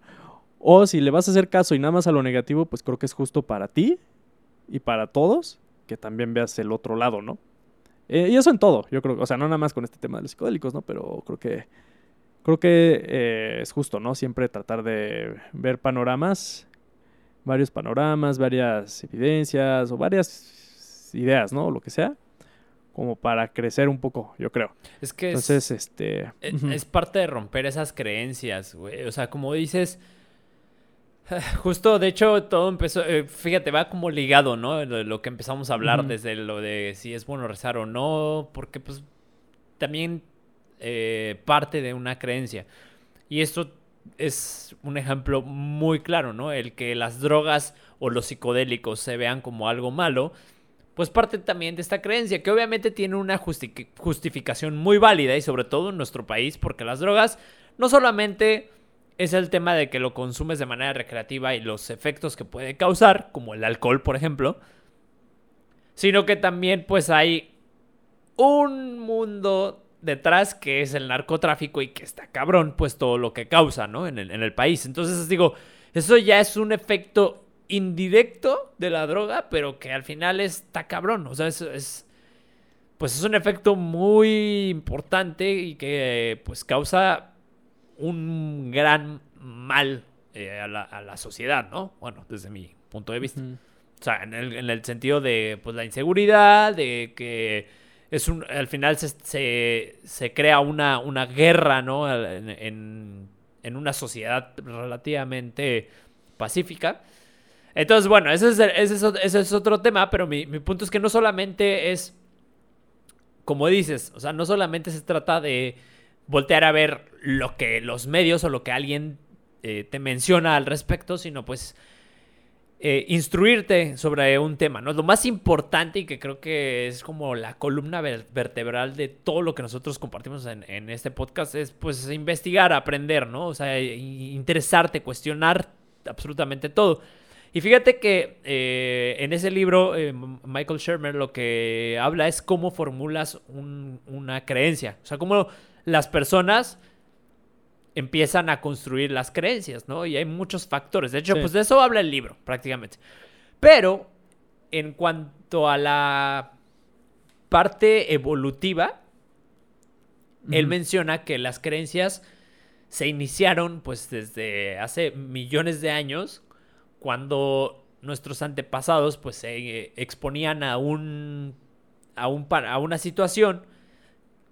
O si le vas a hacer caso y nada más a lo negativo, pues creo que es justo para ti y para todos que también veas el otro lado, ¿no? Eh, y eso en todo, yo creo, o sea, no nada más con este tema de los psicodélicos, ¿no? Pero creo que, creo que eh, es justo, ¿no? Siempre tratar de ver panoramas, varios panoramas, varias evidencias o varias ideas, ¿no? Lo que sea, como para crecer un poco, yo creo. Es que Entonces, este... Es, es parte de romper esas creencias, güey. O sea, como dices (sighs) Justo, de hecho, todo empezó, eh, fíjate, va como ligado, ¿no? Lo, que empezamos a hablar desde lo de si es bueno rezar o no, porque pues también eh, parte de una creencia. Y esto es un ejemplo muy claro, ¿no? El que las drogas o los psicodélicos se vean como algo malo, pues parte también de esta creencia, que obviamente tiene una justificación muy válida y sobre todo en nuestro país, porque las drogas no solamente es el tema de que lo consumes de manera recreativa y los efectos que puede causar, como el alcohol, por ejemplo, sino que también pues hay un mundo detrás que es el narcotráfico y que está cabrón pues todo lo que causa, ¿no? En el, en el país. Entonces digo, eso ya es un efecto indirecto de la droga, pero que al final está cabrón. O sea, es, es pues es un efecto muy importante y que pues causa un gran mal eh, a, la, sociedad, ¿no? Bueno, desde mi punto de vista. O sea, en el, sentido de pues, la inseguridad, de que es un, al final se, se, crea una, una, guerra, ¿no? En, en, una sociedad relativamente pacífica. Entonces, bueno, ese es, ese es, otro tema, pero mi, mi punto es que no solamente es, como dices, o sea, no solamente se trata de voltear a ver lo que los medios o lo que alguien eh, te menciona al respecto, sino pues eh, instruirte sobre un tema, ¿no? Lo más importante y que creo que es como la columna vertebral de todo lo que nosotros compartimos en, este podcast es pues investigar, aprender, ¿no? O sea, interesarte, cuestionar absolutamente todo. Y fíjate que eh, en ese libro, Michael Shermer lo que habla es cómo formulas una creencia. O sea, cómo las personas empiezan a construir las creencias, ¿no? Y hay muchos factores. De hecho, pues de eso habla el libro, prácticamente. Pero, en cuanto a la parte evolutiva, él menciona que las creencias se iniciaron, pues, desde hace millones de años, cuando nuestros antepasados, pues, se exponían a un, a, un, a una situación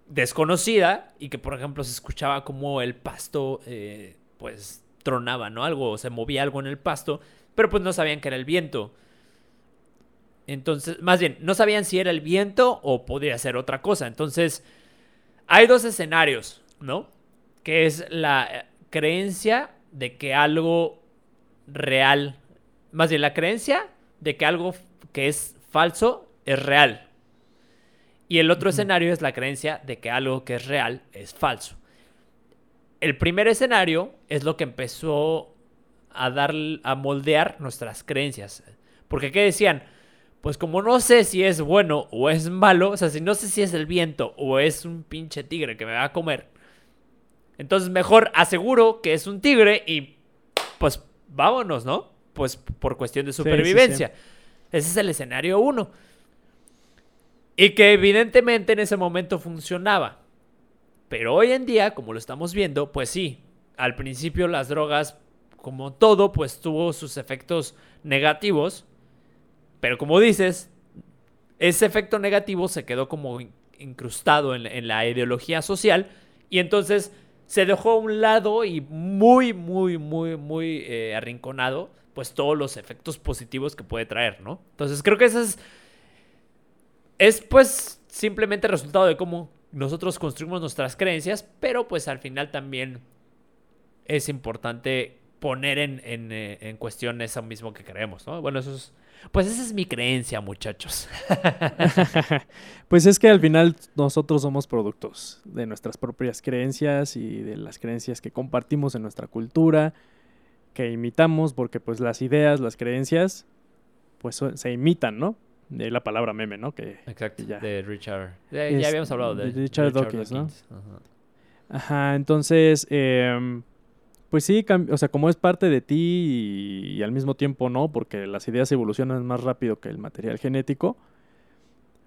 desconocida y que, por ejemplo, se escuchaba como el pasto, eh, pues, tronaba, ¿no? Algo, se movía algo en el pasto, pero pues no sabían que era el viento. Entonces, más bien, no sabían si era el viento o podría ser otra cosa. Entonces, hay dos escenarios, ¿no? Que es la eh, creencia de que algo real, más bien la creencia de que algo que es falso es real. Y el otro escenario es la creencia de que algo que es real es falso. El primer escenario es lo que empezó a dar a moldear nuestras creencias. Porque ¿qué decían? Pues como no sé si es bueno o es malo, o sea, si no sé si es el viento o es un pinche tigre que me va a comer, entonces mejor aseguro que es un tigre y pues vámonos, ¿no? Pues por cuestión de supervivencia. Ese es el escenario uno. Y que evidentemente en ese momento funcionaba. Pero hoy en día, como lo estamos viendo, pues sí, al principio las drogas, como todo, pues tuvo sus efectos negativos. Pero como dices, ese efecto negativo se quedó como incrustado en, la ideología social y entonces se dejó a un lado y muy, muy, muy, muy eh, arrinconado, pues todos los efectos positivos que puede traer, ¿no? Entonces creo que eso es, es pues simplemente resultado de cómo nosotros construimos nuestras creencias, pero pues al final también es importante poner en, en, eh, en cuestión eso mismo que creemos, ¿no? Bueno, eso es pues esa es mi creencia, muchachos. (laughs) pues es que al final nosotros somos productos de nuestras propias creencias y de las creencias que compartimos en nuestra cultura, que imitamos, porque pues las ideas, las creencias, pues se imitan, ¿no? De la palabra meme, ¿no? Que, Exacto, de Richard. ya habíamos hablado de, Richard, Dawkins, ¿no? Ajá. entonces... Eh, pues sí, o sea, como es parte de ti y, al mismo tiempo no, porque las ideas evolucionan más rápido que el material genético,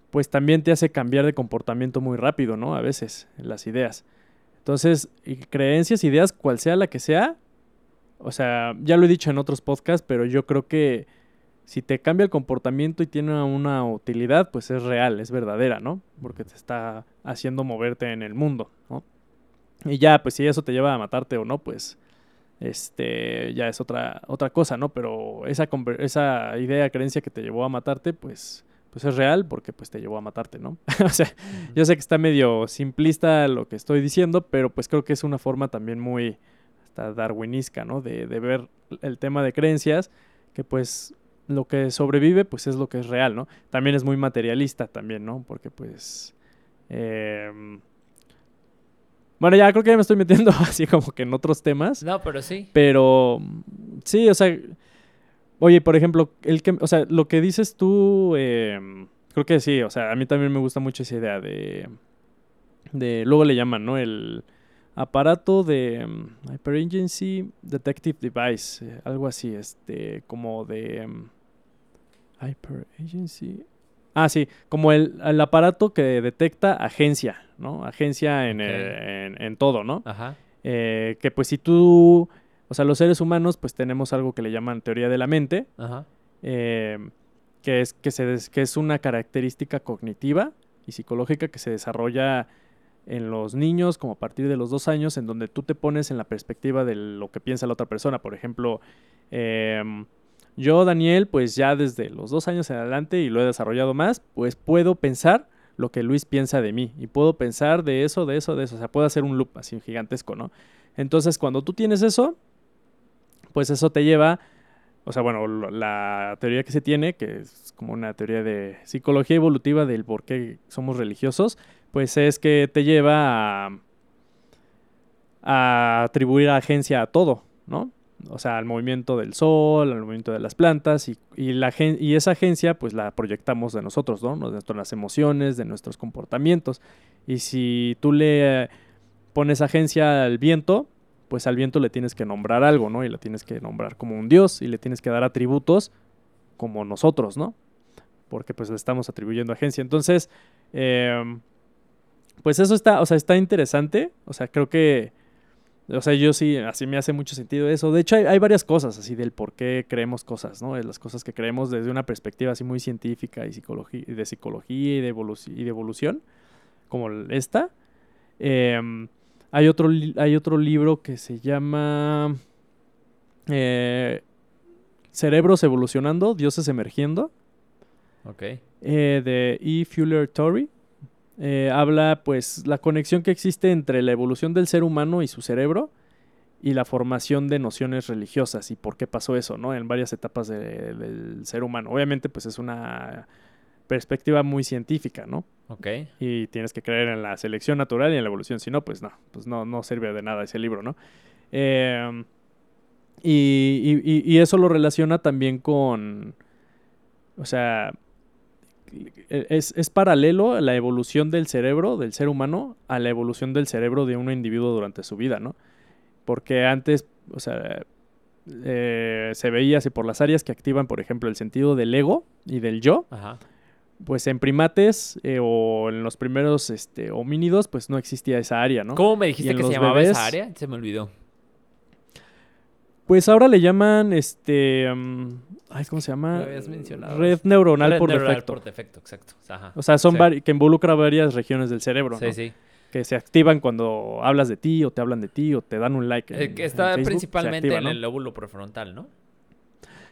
pues también te hace cambiar de comportamiento muy rápido, ¿no? A veces, las ideas. Entonces, creencias, ideas, cual sea la que sea, o sea, ya lo he dicho en otros podcasts, pero yo creo que si te cambia el comportamiento y tiene una utilidad, pues es real, es verdadera, ¿no? Porque te está haciendo moverte en el mundo, ¿no? Y ya, pues si eso te lleva a matarte o no, pues este, ya es otra, otra cosa, ¿no? Pero esa, esa idea, creencia que te llevó a matarte, pues, pues es real porque pues te llevó a matarte, ¿no? (laughs) o sea, yo sé que está medio simplista lo que estoy diciendo, pero pues creo que es una forma también muy hasta darwinisca, ¿no? De, de ver el tema de creencias, que pues lo que sobrevive, pues es lo que es real, ¿no? También es muy materialista también, ¿no? Porque pues... Eh, bueno, ya creo que ya me estoy metiendo (laughs) así como que en otros temas. No, pero sí. Pero sí, o sea, oye, por ejemplo, el que, o sea, lo que dices tú, em, creo que sí, o sea, a mí también me gusta mucho esa idea de, de, luego le llaman, ¿no? El aparato de um, Hyper Agency Detective Device, eh, algo así, este, como de um, Hyper Agency. Ah, sí, como el, el aparato que detecta agencia, ¿no? Agencia en, en, todo, ¿no? Ajá. Eh, que pues si tú, o sea, los seres humanos pues tenemos algo que le llaman teoría de la mente, Ajá. Eh, que, es, que, se que es una característica cognitiva y psicológica que se desarrolla en los niños como a partir de los dos años, en donde tú te pones en la perspectiva de lo que piensa la otra persona. Por ejemplo, em, yo, Daniel, pues ya desde los dos años en adelante y lo he desarrollado más, pues puedo pensar lo que Luis piensa de mí. Y puedo pensar de eso, de eso, de eso. O sea, puedo hacer un loop así gigantesco, ¿no? Entonces, cuando tú tienes eso, pues eso te lleva, o sea, bueno, la teoría que se tiene, que es como una teoría de psicología evolutiva del por qué somos religiosos, pues es que te lleva a, a atribuir agencia a todo, ¿no? o sea, al movimiento del sol, al movimiento de las plantas y, y, la, y esa agencia pues la proyectamos de nosotros, ¿no? De nuestras emociones, de nuestros comportamientos. Y si tú le pones agencia al viento, pues al viento le tienes que nombrar algo, ¿no? Y le tienes que nombrar como un dios y le tienes que dar atributos como nosotros, ¿no? Porque pues le estamos atribuyendo agencia. Entonces, em, pues eso está, o sea, está interesante. O sea, creo que o sea, yo sí, así me hace mucho sentido eso. De hecho, hay, varias cosas así del por qué creemos cosas, ¿no? Las cosas que creemos desde una perspectiva así muy científica y, psicología, de psicología y de, y de evolución, como esta. Em, hay, otro, hay otro libro que se llama eh, Cerebros evolucionando, dioses emergiendo. Ok. Eh, de E. Fuller Torrey. Eh, habla pues la conexión que existe entre la evolución del ser humano y su cerebro y la formación de nociones religiosas y por qué pasó eso, ¿no? En varias etapas del ser humano. Obviamente pues es una perspectiva muy científica, ¿no? Ok. Y tienes que creer en la selección natural y en la evolución, si no, pues no, pues no, no sirve de nada ese libro, ¿no? Em, y, y eso lo relaciona también con, o sea, es, es, paralelo la evolución del cerebro del ser humano a la evolución del cerebro de un individuo durante su vida, ¿no? Porque antes, o sea, eh, se veía así por las áreas que activan, por ejemplo, el sentido del ego y del yo, pues en primates eh, o en los primeros este, homínidos, pues no existía esa área, ¿no? ¿Cómo me dijiste que se llamaba bebés- esa área? Se me olvidó. Pues ahora le llaman, este, mm, ay, ¿cómo se llama? Lo habías mencionado. Red neuronal Red por neuronal defecto. por defecto, exacto. Ajá. O sea, son Sí. vari- que involucra varias regiones del cerebro, Sí, ¿no? sí. Que se activan cuando hablas de ti o te hablan de ti o te dan un like. Eh, en- que en está Facebook, principalmente activa, en ¿no? el lóbulo prefrontal, ¿no?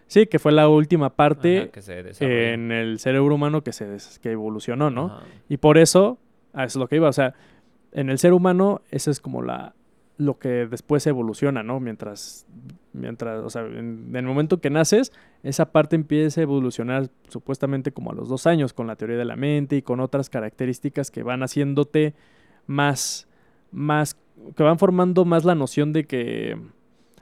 Sí, que fue la última parte Ajá, que se desarrolla. en el cerebro humano que se que evolucionó, ¿no? Ajá. Y por eso, a eso es lo que iba, o sea, en el ser humano, eso es como la lo que después evoluciona, ¿no? Mientras, mientras, o sea, en, en el momento que naces, esa parte empieza a evolucionar supuestamente como a los dos años, con la teoría de la mente y con otras características que van haciéndote más, más, que van formando más la noción de que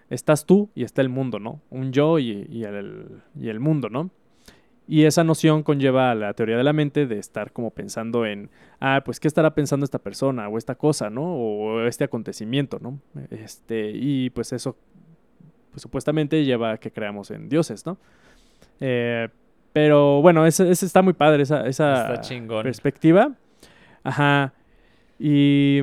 estás tú y está el mundo, ¿no? Un yo y, y el, y el mundo, ¿no? Y esa noción conlleva a la teoría de la mente de estar como pensando en, ah, pues, ¿qué estará pensando esta persona o esta cosa, ¿no? O este acontecimiento, ¿no? Este, y pues eso, pues, supuestamente lleva a que creamos en dioses, ¿no? Eh, pero bueno, ese, ese está muy padre, esa, esa perspectiva. Ajá. Y...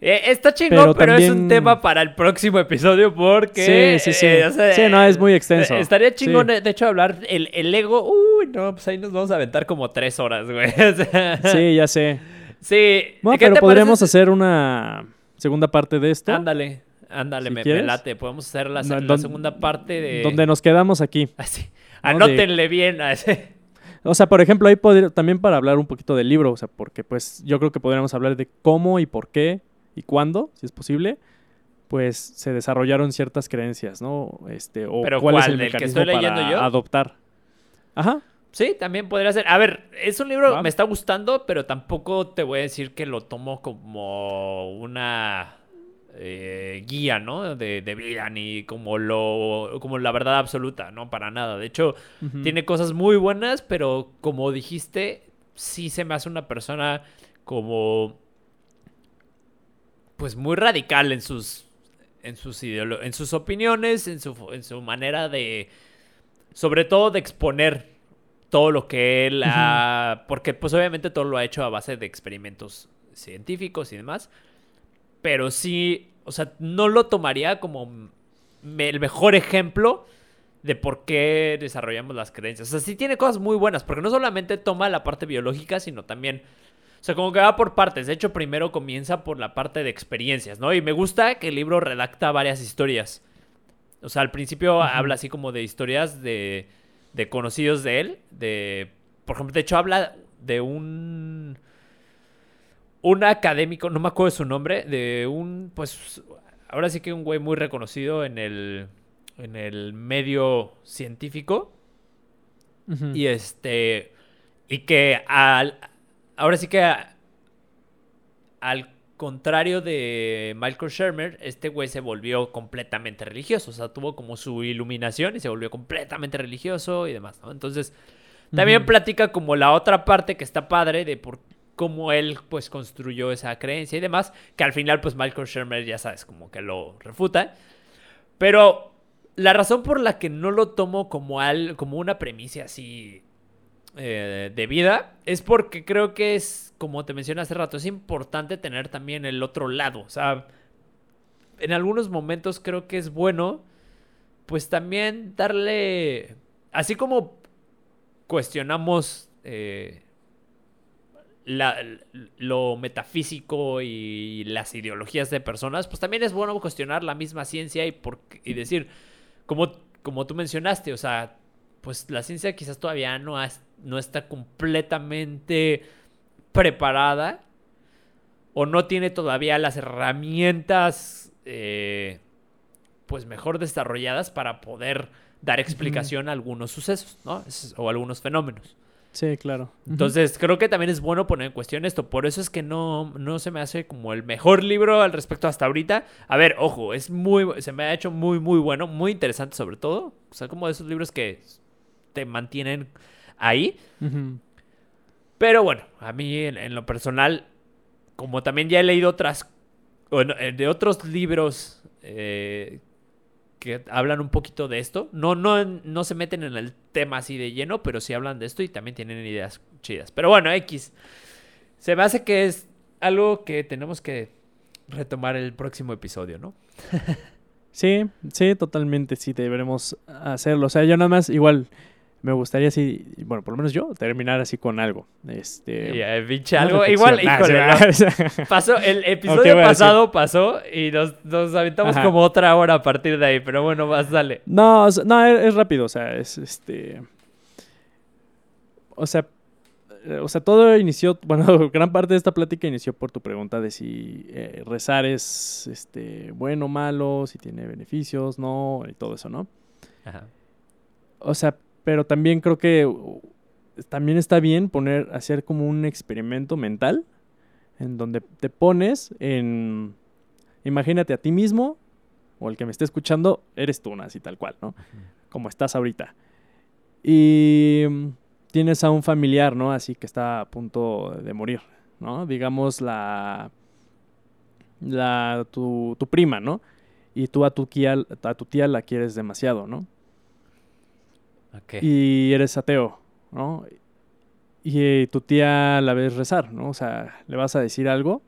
Eh, está chingón, pero, Pero es un tema para el próximo episodio porque... Sí, sí, sí. eh, o sea, Sí, no, es muy extenso. eh, Estaría chingón, Sí. de, hecho, hablar el, el ego. Uy, no, pues ahí nos vamos a aventar como tres horas, güey. (laughs) O sea, Sí, ya sé. sí. Bueno, ¿Qué pero podríamos parece hacer una segunda parte de esto. Ándale, ándale, Si me, me late. Podemos hacer la, No, la don- segunda parte de... Donde nos quedamos aquí. Así. (laughs) ¿no? Anótenle bien. así. O sea, por ejemplo, ahí podría, también para hablar un poquito del libro, o sea, porque pues yo creo que podríamos hablar de cómo y por qué y cuándo, si es posible, pues se desarrollaron ciertas creencias, ¿no? Este, o ¿Pero cuál, es el ¿El que estoy leyendo para yo? adoptar. Ajá. Sí, también podría ser. A ver, es un libro, me está gustando, pero tampoco te voy a decir que lo tomo como una eh, guía, ¿no? De, de vida, ni como lo, como la verdad absoluta, ¿no? Para nada. De hecho, tiene cosas muy buenas, pero como dijiste, sí se me hace una persona como, pues muy radical en sus, en sus ideolo- en sus opiniones, en su, en su manera de, sobre todo de exponer todo lo que él ha... Porque pues obviamente todo lo ha hecho a base de experimentos científicos y demás. Pero sí, o sea, no lo tomaría como me- el mejor ejemplo de por qué desarrollamos las creencias. O sea, sí tiene cosas muy buenas, porque no solamente toma la parte biológica, sino también... O sea, como que va por partes. De hecho, primero comienza por la parte de experiencias, ¿no? Y me gusta que el libro redacta varias historias. O sea, al principio habla así como de historias de, de conocidos de él. De, por ejemplo, de hecho habla de un... Un académico, no me acuerdo de su nombre, de un, pues, ahora sí que un güey muy reconocido en el, en el medio científico. Y este. Y que al. Ahora sí que. a- al contrario de Michael Shermer, este güey se volvió completamente religioso. O sea, tuvo como su iluminación y se volvió completamente religioso y demás, ¿no? Entonces. También platica como la otra parte que está padre de por cómo él pues construyó esa creencia y demás, que al final pues Michael Shermer ya sabes como que lo refuta. Pero la razón por la que no lo tomo como, al, como una premisa así eh, de vida es porque creo que es, como te mencioné hace rato, es importante tener también el otro lado. O sea, en algunos momentos creo que es bueno, pues también darle, así como cuestionamos eh, la- lo metafísico y las ideologías de personas, pues también es bueno cuestionar la misma ciencia y, por, y decir, como, como tú mencionaste, o sea, pues la ciencia quizás todavía no, has- no está completamente preparada o no tiene todavía las herramientas eh, pues mejor desarrolladas para poder dar explicación a algunos sucesos, ¿no? O algunos fenómenos. Sí, claro. Entonces, creo que también es bueno poner en cuestión esto. Por eso es que no, no se me hace como el mejor libro al respecto hasta ahorita. A ver, ojo, es muy, se me ha hecho muy, muy bueno, muy interesante sobre todo. O sea, como de esos libros que te mantienen ahí. Pero bueno, a mí en, en lo personal, como también ya he leído otras, bueno, eh, de otros libros eh, que hablan un poquito de esto. No, no, no se meten en el tema así de lleno, pero sí hablan de esto y también tienen ideas chidas. Pero bueno, X. Se me hace que es algo que tenemos que retomar el próximo episodio, ¿no? (laughs) sí, sí, totalmente, sí, deberemos hacerlo. O sea, yo nada más, igual, me gustaría así, bueno, por lo menos yo, terminar así con algo. Este. Yeah, pinche algo. Igual, híjole. (laughs) pasó, el episodio pasado pasó y nos, nos aventamos como otra hora a partir de ahí, pero bueno, más dale. No, no, es, rápido, o sea, es este. O sea, o sea, todo inició, (laughs) bueno, gran parte de esta plática inició por tu pregunta de si eh, rezar es este, bueno o malo, si tiene beneficios, no, y todo eso, ¿no? Ajá. O sea, pero también creo que también está bien poner, hacer como un experimento mental en donde te pones en, imagínate a ti mismo o el que me esté escuchando, eres tú, así tal cual, ¿no? Como estás ahorita. Y tienes a un familiar, ¿no? Así que está a punto de morir, ¿no? Digamos la, la tu, tu prima, ¿no? Y tú a tu, tía, a tu tía la quieres demasiado, ¿no? Y eres ateo, ¿no? Y tu tía la ves rezar, ¿no? O sea, ¿le vas a decir algo?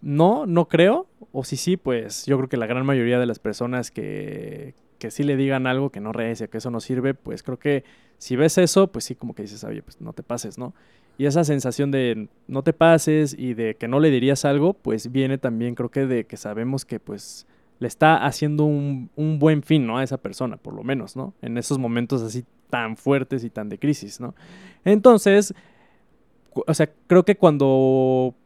No, no creo. O si sí, pues yo creo que la gran mayoría de las personas que, que sí le digan algo que no rece, que eso no sirve, pues creo que si ves eso, pues sí, como que dices, oye, pues no te pases, ¿no? Y esa sensación de no te pases y de que no le dirías algo, pues viene también, creo que de que sabemos que pues le está haciendo un, buen fin, ¿no? A esa persona, por lo menos, ¿no? En esos momentos así tan fuertes y tan de crisis, ¿no? Entonces, o sea, creo que cuando...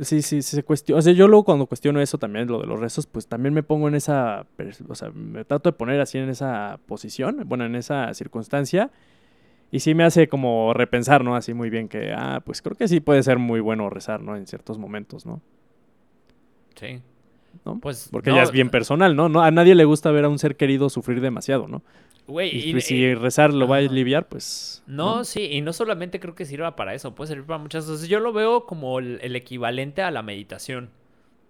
Sí, sí se cuestiona. O sea, yo luego cuando cuestiono eso también, lo de los rezos, pues también me pongo en esa. O sea, me trato de poner así en esa posición, bueno, en esa circunstancia. Y sí me hace como repensar, ¿no? Así muy bien que, ah, pues creo que sí puede ser muy bueno rezar, ¿no? En ciertos momentos, ¿no? Sí. ¿No? Pues, Porque ya es bien personal, ¿no? ¿no? A nadie le gusta ver a un ser querido sufrir demasiado, ¿no? y, pues, si rezar lo va a aliviar, pues... No, sí, y no solamente creo que sirva para eso, puede servir para muchas cosas. Yo lo veo como el, equivalente a la meditación.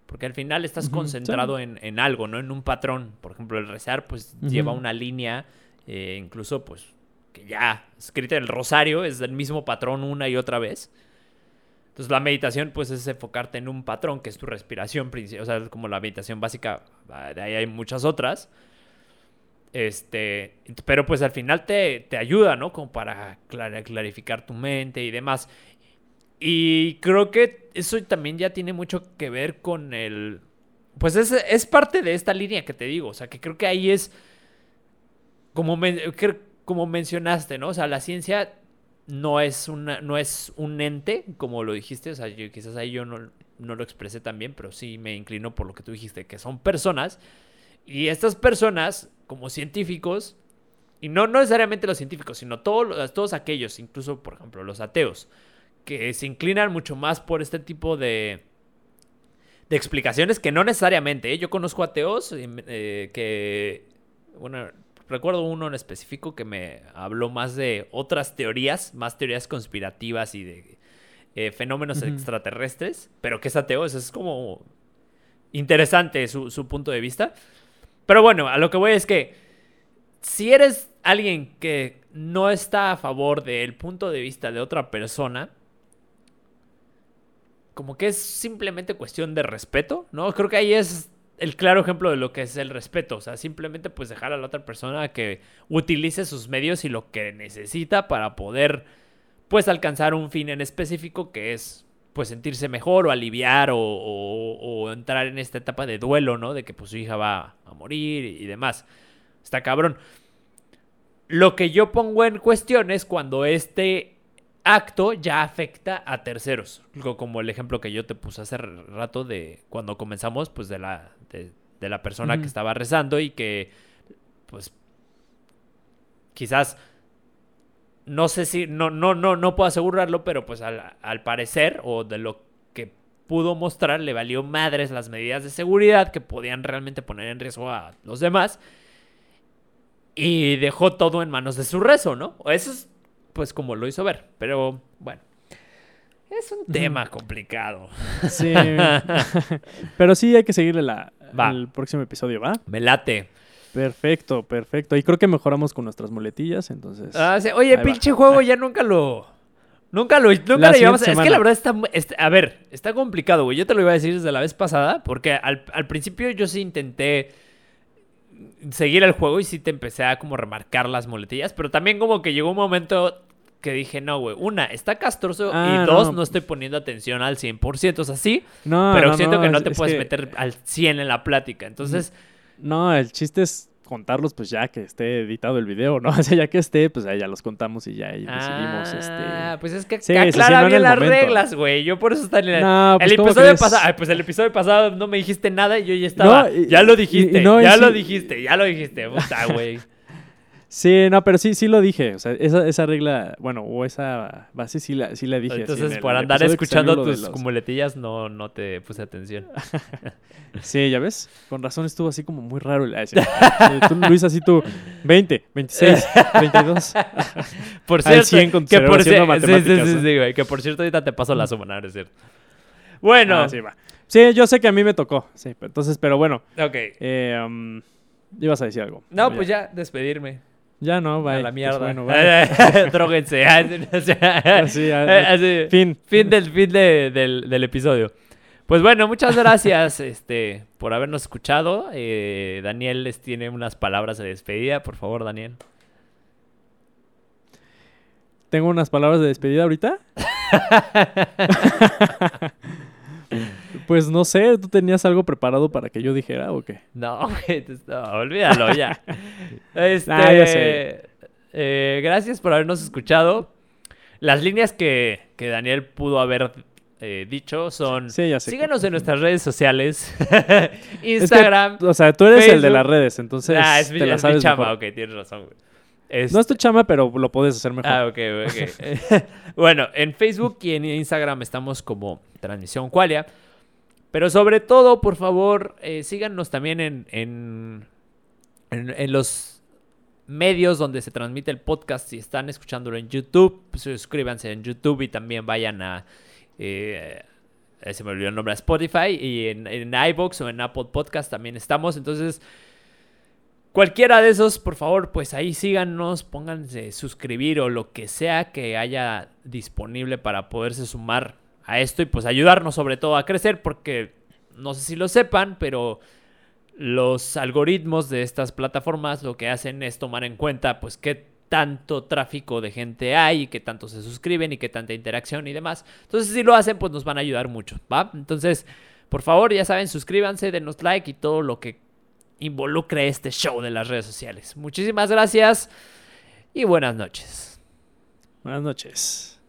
Porque al final estás concentrado en, algo, ¿no? En un patrón. Por ejemplo, el rezar, pues, lleva una línea, eh, incluso, pues, que ya escrita el rosario, es el mismo patrón una y otra vez. Entonces la meditación pues es enfocarte en un patrón que es tu respiración, o sea, como la meditación básica, ah, de ahí hay muchas otras. Este, pero pues al final te, ayuda, ¿no? Como para clarificar tu mente y demás. Y creo que eso también ya tiene mucho que ver con el... Pues es, es parte de esta línea que te digo, o sea, que creo que ahí es... Como, como mencionaste, ¿no? O sea, la ciencia no es, una, no es un ente, como lo dijiste, o sea, yo, quizás ahí yo no, no lo expresé tan bien, pero sí me inclino por lo que tú dijiste, que son personas, y estas personas, como científicos, y no, no necesariamente los científicos, sino todos, todos aquellos, incluso, por ejemplo, los ateos, que se inclinan mucho más por este tipo de, de explicaciones que no necesariamente. ¿eh? Yo conozco ateos eh, que, bueno, Recuerdo uno en específico que me habló más de otras teorías, más teorías conspirativas y de eh, fenómenos extraterrestres, pero que es ateo, eso es como interesante su, punto de vista. Pero bueno, a lo que voy es que si eres alguien que no está a favor del punto de vista de otra persona, como que es simplemente cuestión de respeto, ¿no? Creo que ahí es el claro ejemplo de lo que es el respeto. O sea, simplemente pues dejar a la otra persona que utilice sus medios y lo que necesita para poder pues alcanzar un fin en específico que es pues sentirse mejor o aliviar o, entrar en esta etapa de duelo, ¿no? De que pues su hija va a morir y demás. Está cabrón. Lo que yo pongo en cuestión es cuando este acto ya afecta a terceros. Como el ejemplo que yo te puse hace rato de cuando comenzamos, pues de la, de, la persona que estaba rezando y que, pues, quizás, no sé si, no, no, no, no puedo asegurarlo, pero pues al, al parecer, o de lo que pudo mostrar, le valió madres las medidas de seguridad que podían realmente poner en riesgo a los demás. Y dejó todo en manos de su rezo, ¿no? Eso es pues como lo hizo ver. Pero bueno, es un tema complicado. Sí. (laughs) Pero sí hay que seguirle la, el próximo episodio, ¿va? Me late. Perfecto, perfecto. Y creo que mejoramos con nuestras muletillas, entonces. Ah, sí. Oye, va. pinche juego ya nunca lo. Nunca lo, nunca La lo llevamos. siguiente Es que la semana. verdad está, mu- est- A ver, está complicado, güey. Yo te lo iba a decir desde la vez pasada. Porque al, al principio yo sí intenté seguir el juego y sí te empecé a como remarcar las muletillas. Pero también como que llegó un momento que dije, no, güey. Una, está castroso. Ah, y dos, no. no. estoy poniendo atención al 100%. O sea, sí. No, pero no, siento que no te es puedes que- meter al 100 en la plática. Entonces. No, el chiste es contarlos, pues ya que esté editado el video, ¿no? (laughs) O sea, ya que esté, pues ahí ya los contamos y ya ahí decidimos, Ah, este. pues es que Sí, aclara sí, no bien las momento. reglas, güey. Yo por eso está en el, No, pues, el ¿cómo episodio pasado. Pues el episodio pasado no me dijiste nada y yo ya estaba. No, y- ya lo dijiste, y no, y ya lo dijiste, ya lo dijiste. Puta, (laughs) güey. Sí, no, pero sí, sí lo dije. O sea, esa, esa regla, bueno, o esa base sí la, sí la dije. Entonces, en por andar escuchando tus los- muletillas, no, no te puse atención. (laughs) Sí, ya ves. Con razón estuvo así como muy raro. el-. Tú, Luis, así tú, 20, 26, 32. Por Al cierto, 100 con que por cierto, sí, sí, matemáticas, sí, ¿no? sí, güey, que por cierto ahorita te paso la suma, no, es cierto. Bueno, Ah, sí, va. Sí, yo sé que a mí me tocó. Sí, entonces, pero bueno. ok. Eh, um, ibas a decir algo. No, pues ya, despedirme. Ya no, bye. a la mierda. Pues bueno, bye. (laughs) Dróguense. (laughs) Así, (laughs) Así, fin. Fin del fin de- del, del episodio. Pues bueno, muchas gracias este, por habernos escuchado. Eh, Daniel les tiene unas palabras de despedida. Por favor, Daniel. Tengo unas palabras de despedida ahorita. Pues no sé, ¿tú tenías algo preparado para que yo dijera o qué? No, (laughs) no, olvídalo ya. (laughs) Este, Ah, ya sé. eh, gracias por habernos escuchado. Las líneas que, que Daniel pudo haber eh, dicho son... Sí, ya sé. Síganos en nuestras redes sociales. (laughs) Es que, Instagram. o sea, tú eres el de las redes, entonces ah, es mi, te la es mi sabes chama. mejor. Ok, tienes razón, güey. Este, No es tu chama, pero lo puedes hacer mejor. Ah, ok, ok. bueno, en Facebook y en Instagram estamos como Transmisión Qualia. Pero sobre todo, por favor, eh, síganos también en, en, en- los medios donde se transmite el podcast. Si están escuchándolo en YouTube, pues, suscríbanse en YouTube y también vayan a... eh, se me olvidó el nombre, a Spotify y en, en iVoox o en Apple Podcast también estamos. Entonces, Cualquiera de esos, por favor, pues ahí síganos, pónganse suscribir o lo que sea que haya disponible para poderse sumar a esto y pues ayudarnos sobre todo a crecer porque no sé si lo sepan, pero los algoritmos de estas plataformas lo que hacen es tomar en cuenta pues qué tanto tráfico de gente hay y qué tanto se suscriben y qué tanta interacción y demás. Entonces si lo hacen pues nos van a ayudar mucho, ¿va? Entonces, por favor, ya saben, suscríbanse, denos like y todo lo que involucre este show de las redes sociales. Muchísimas gracias y buenas noches. Buenas noches.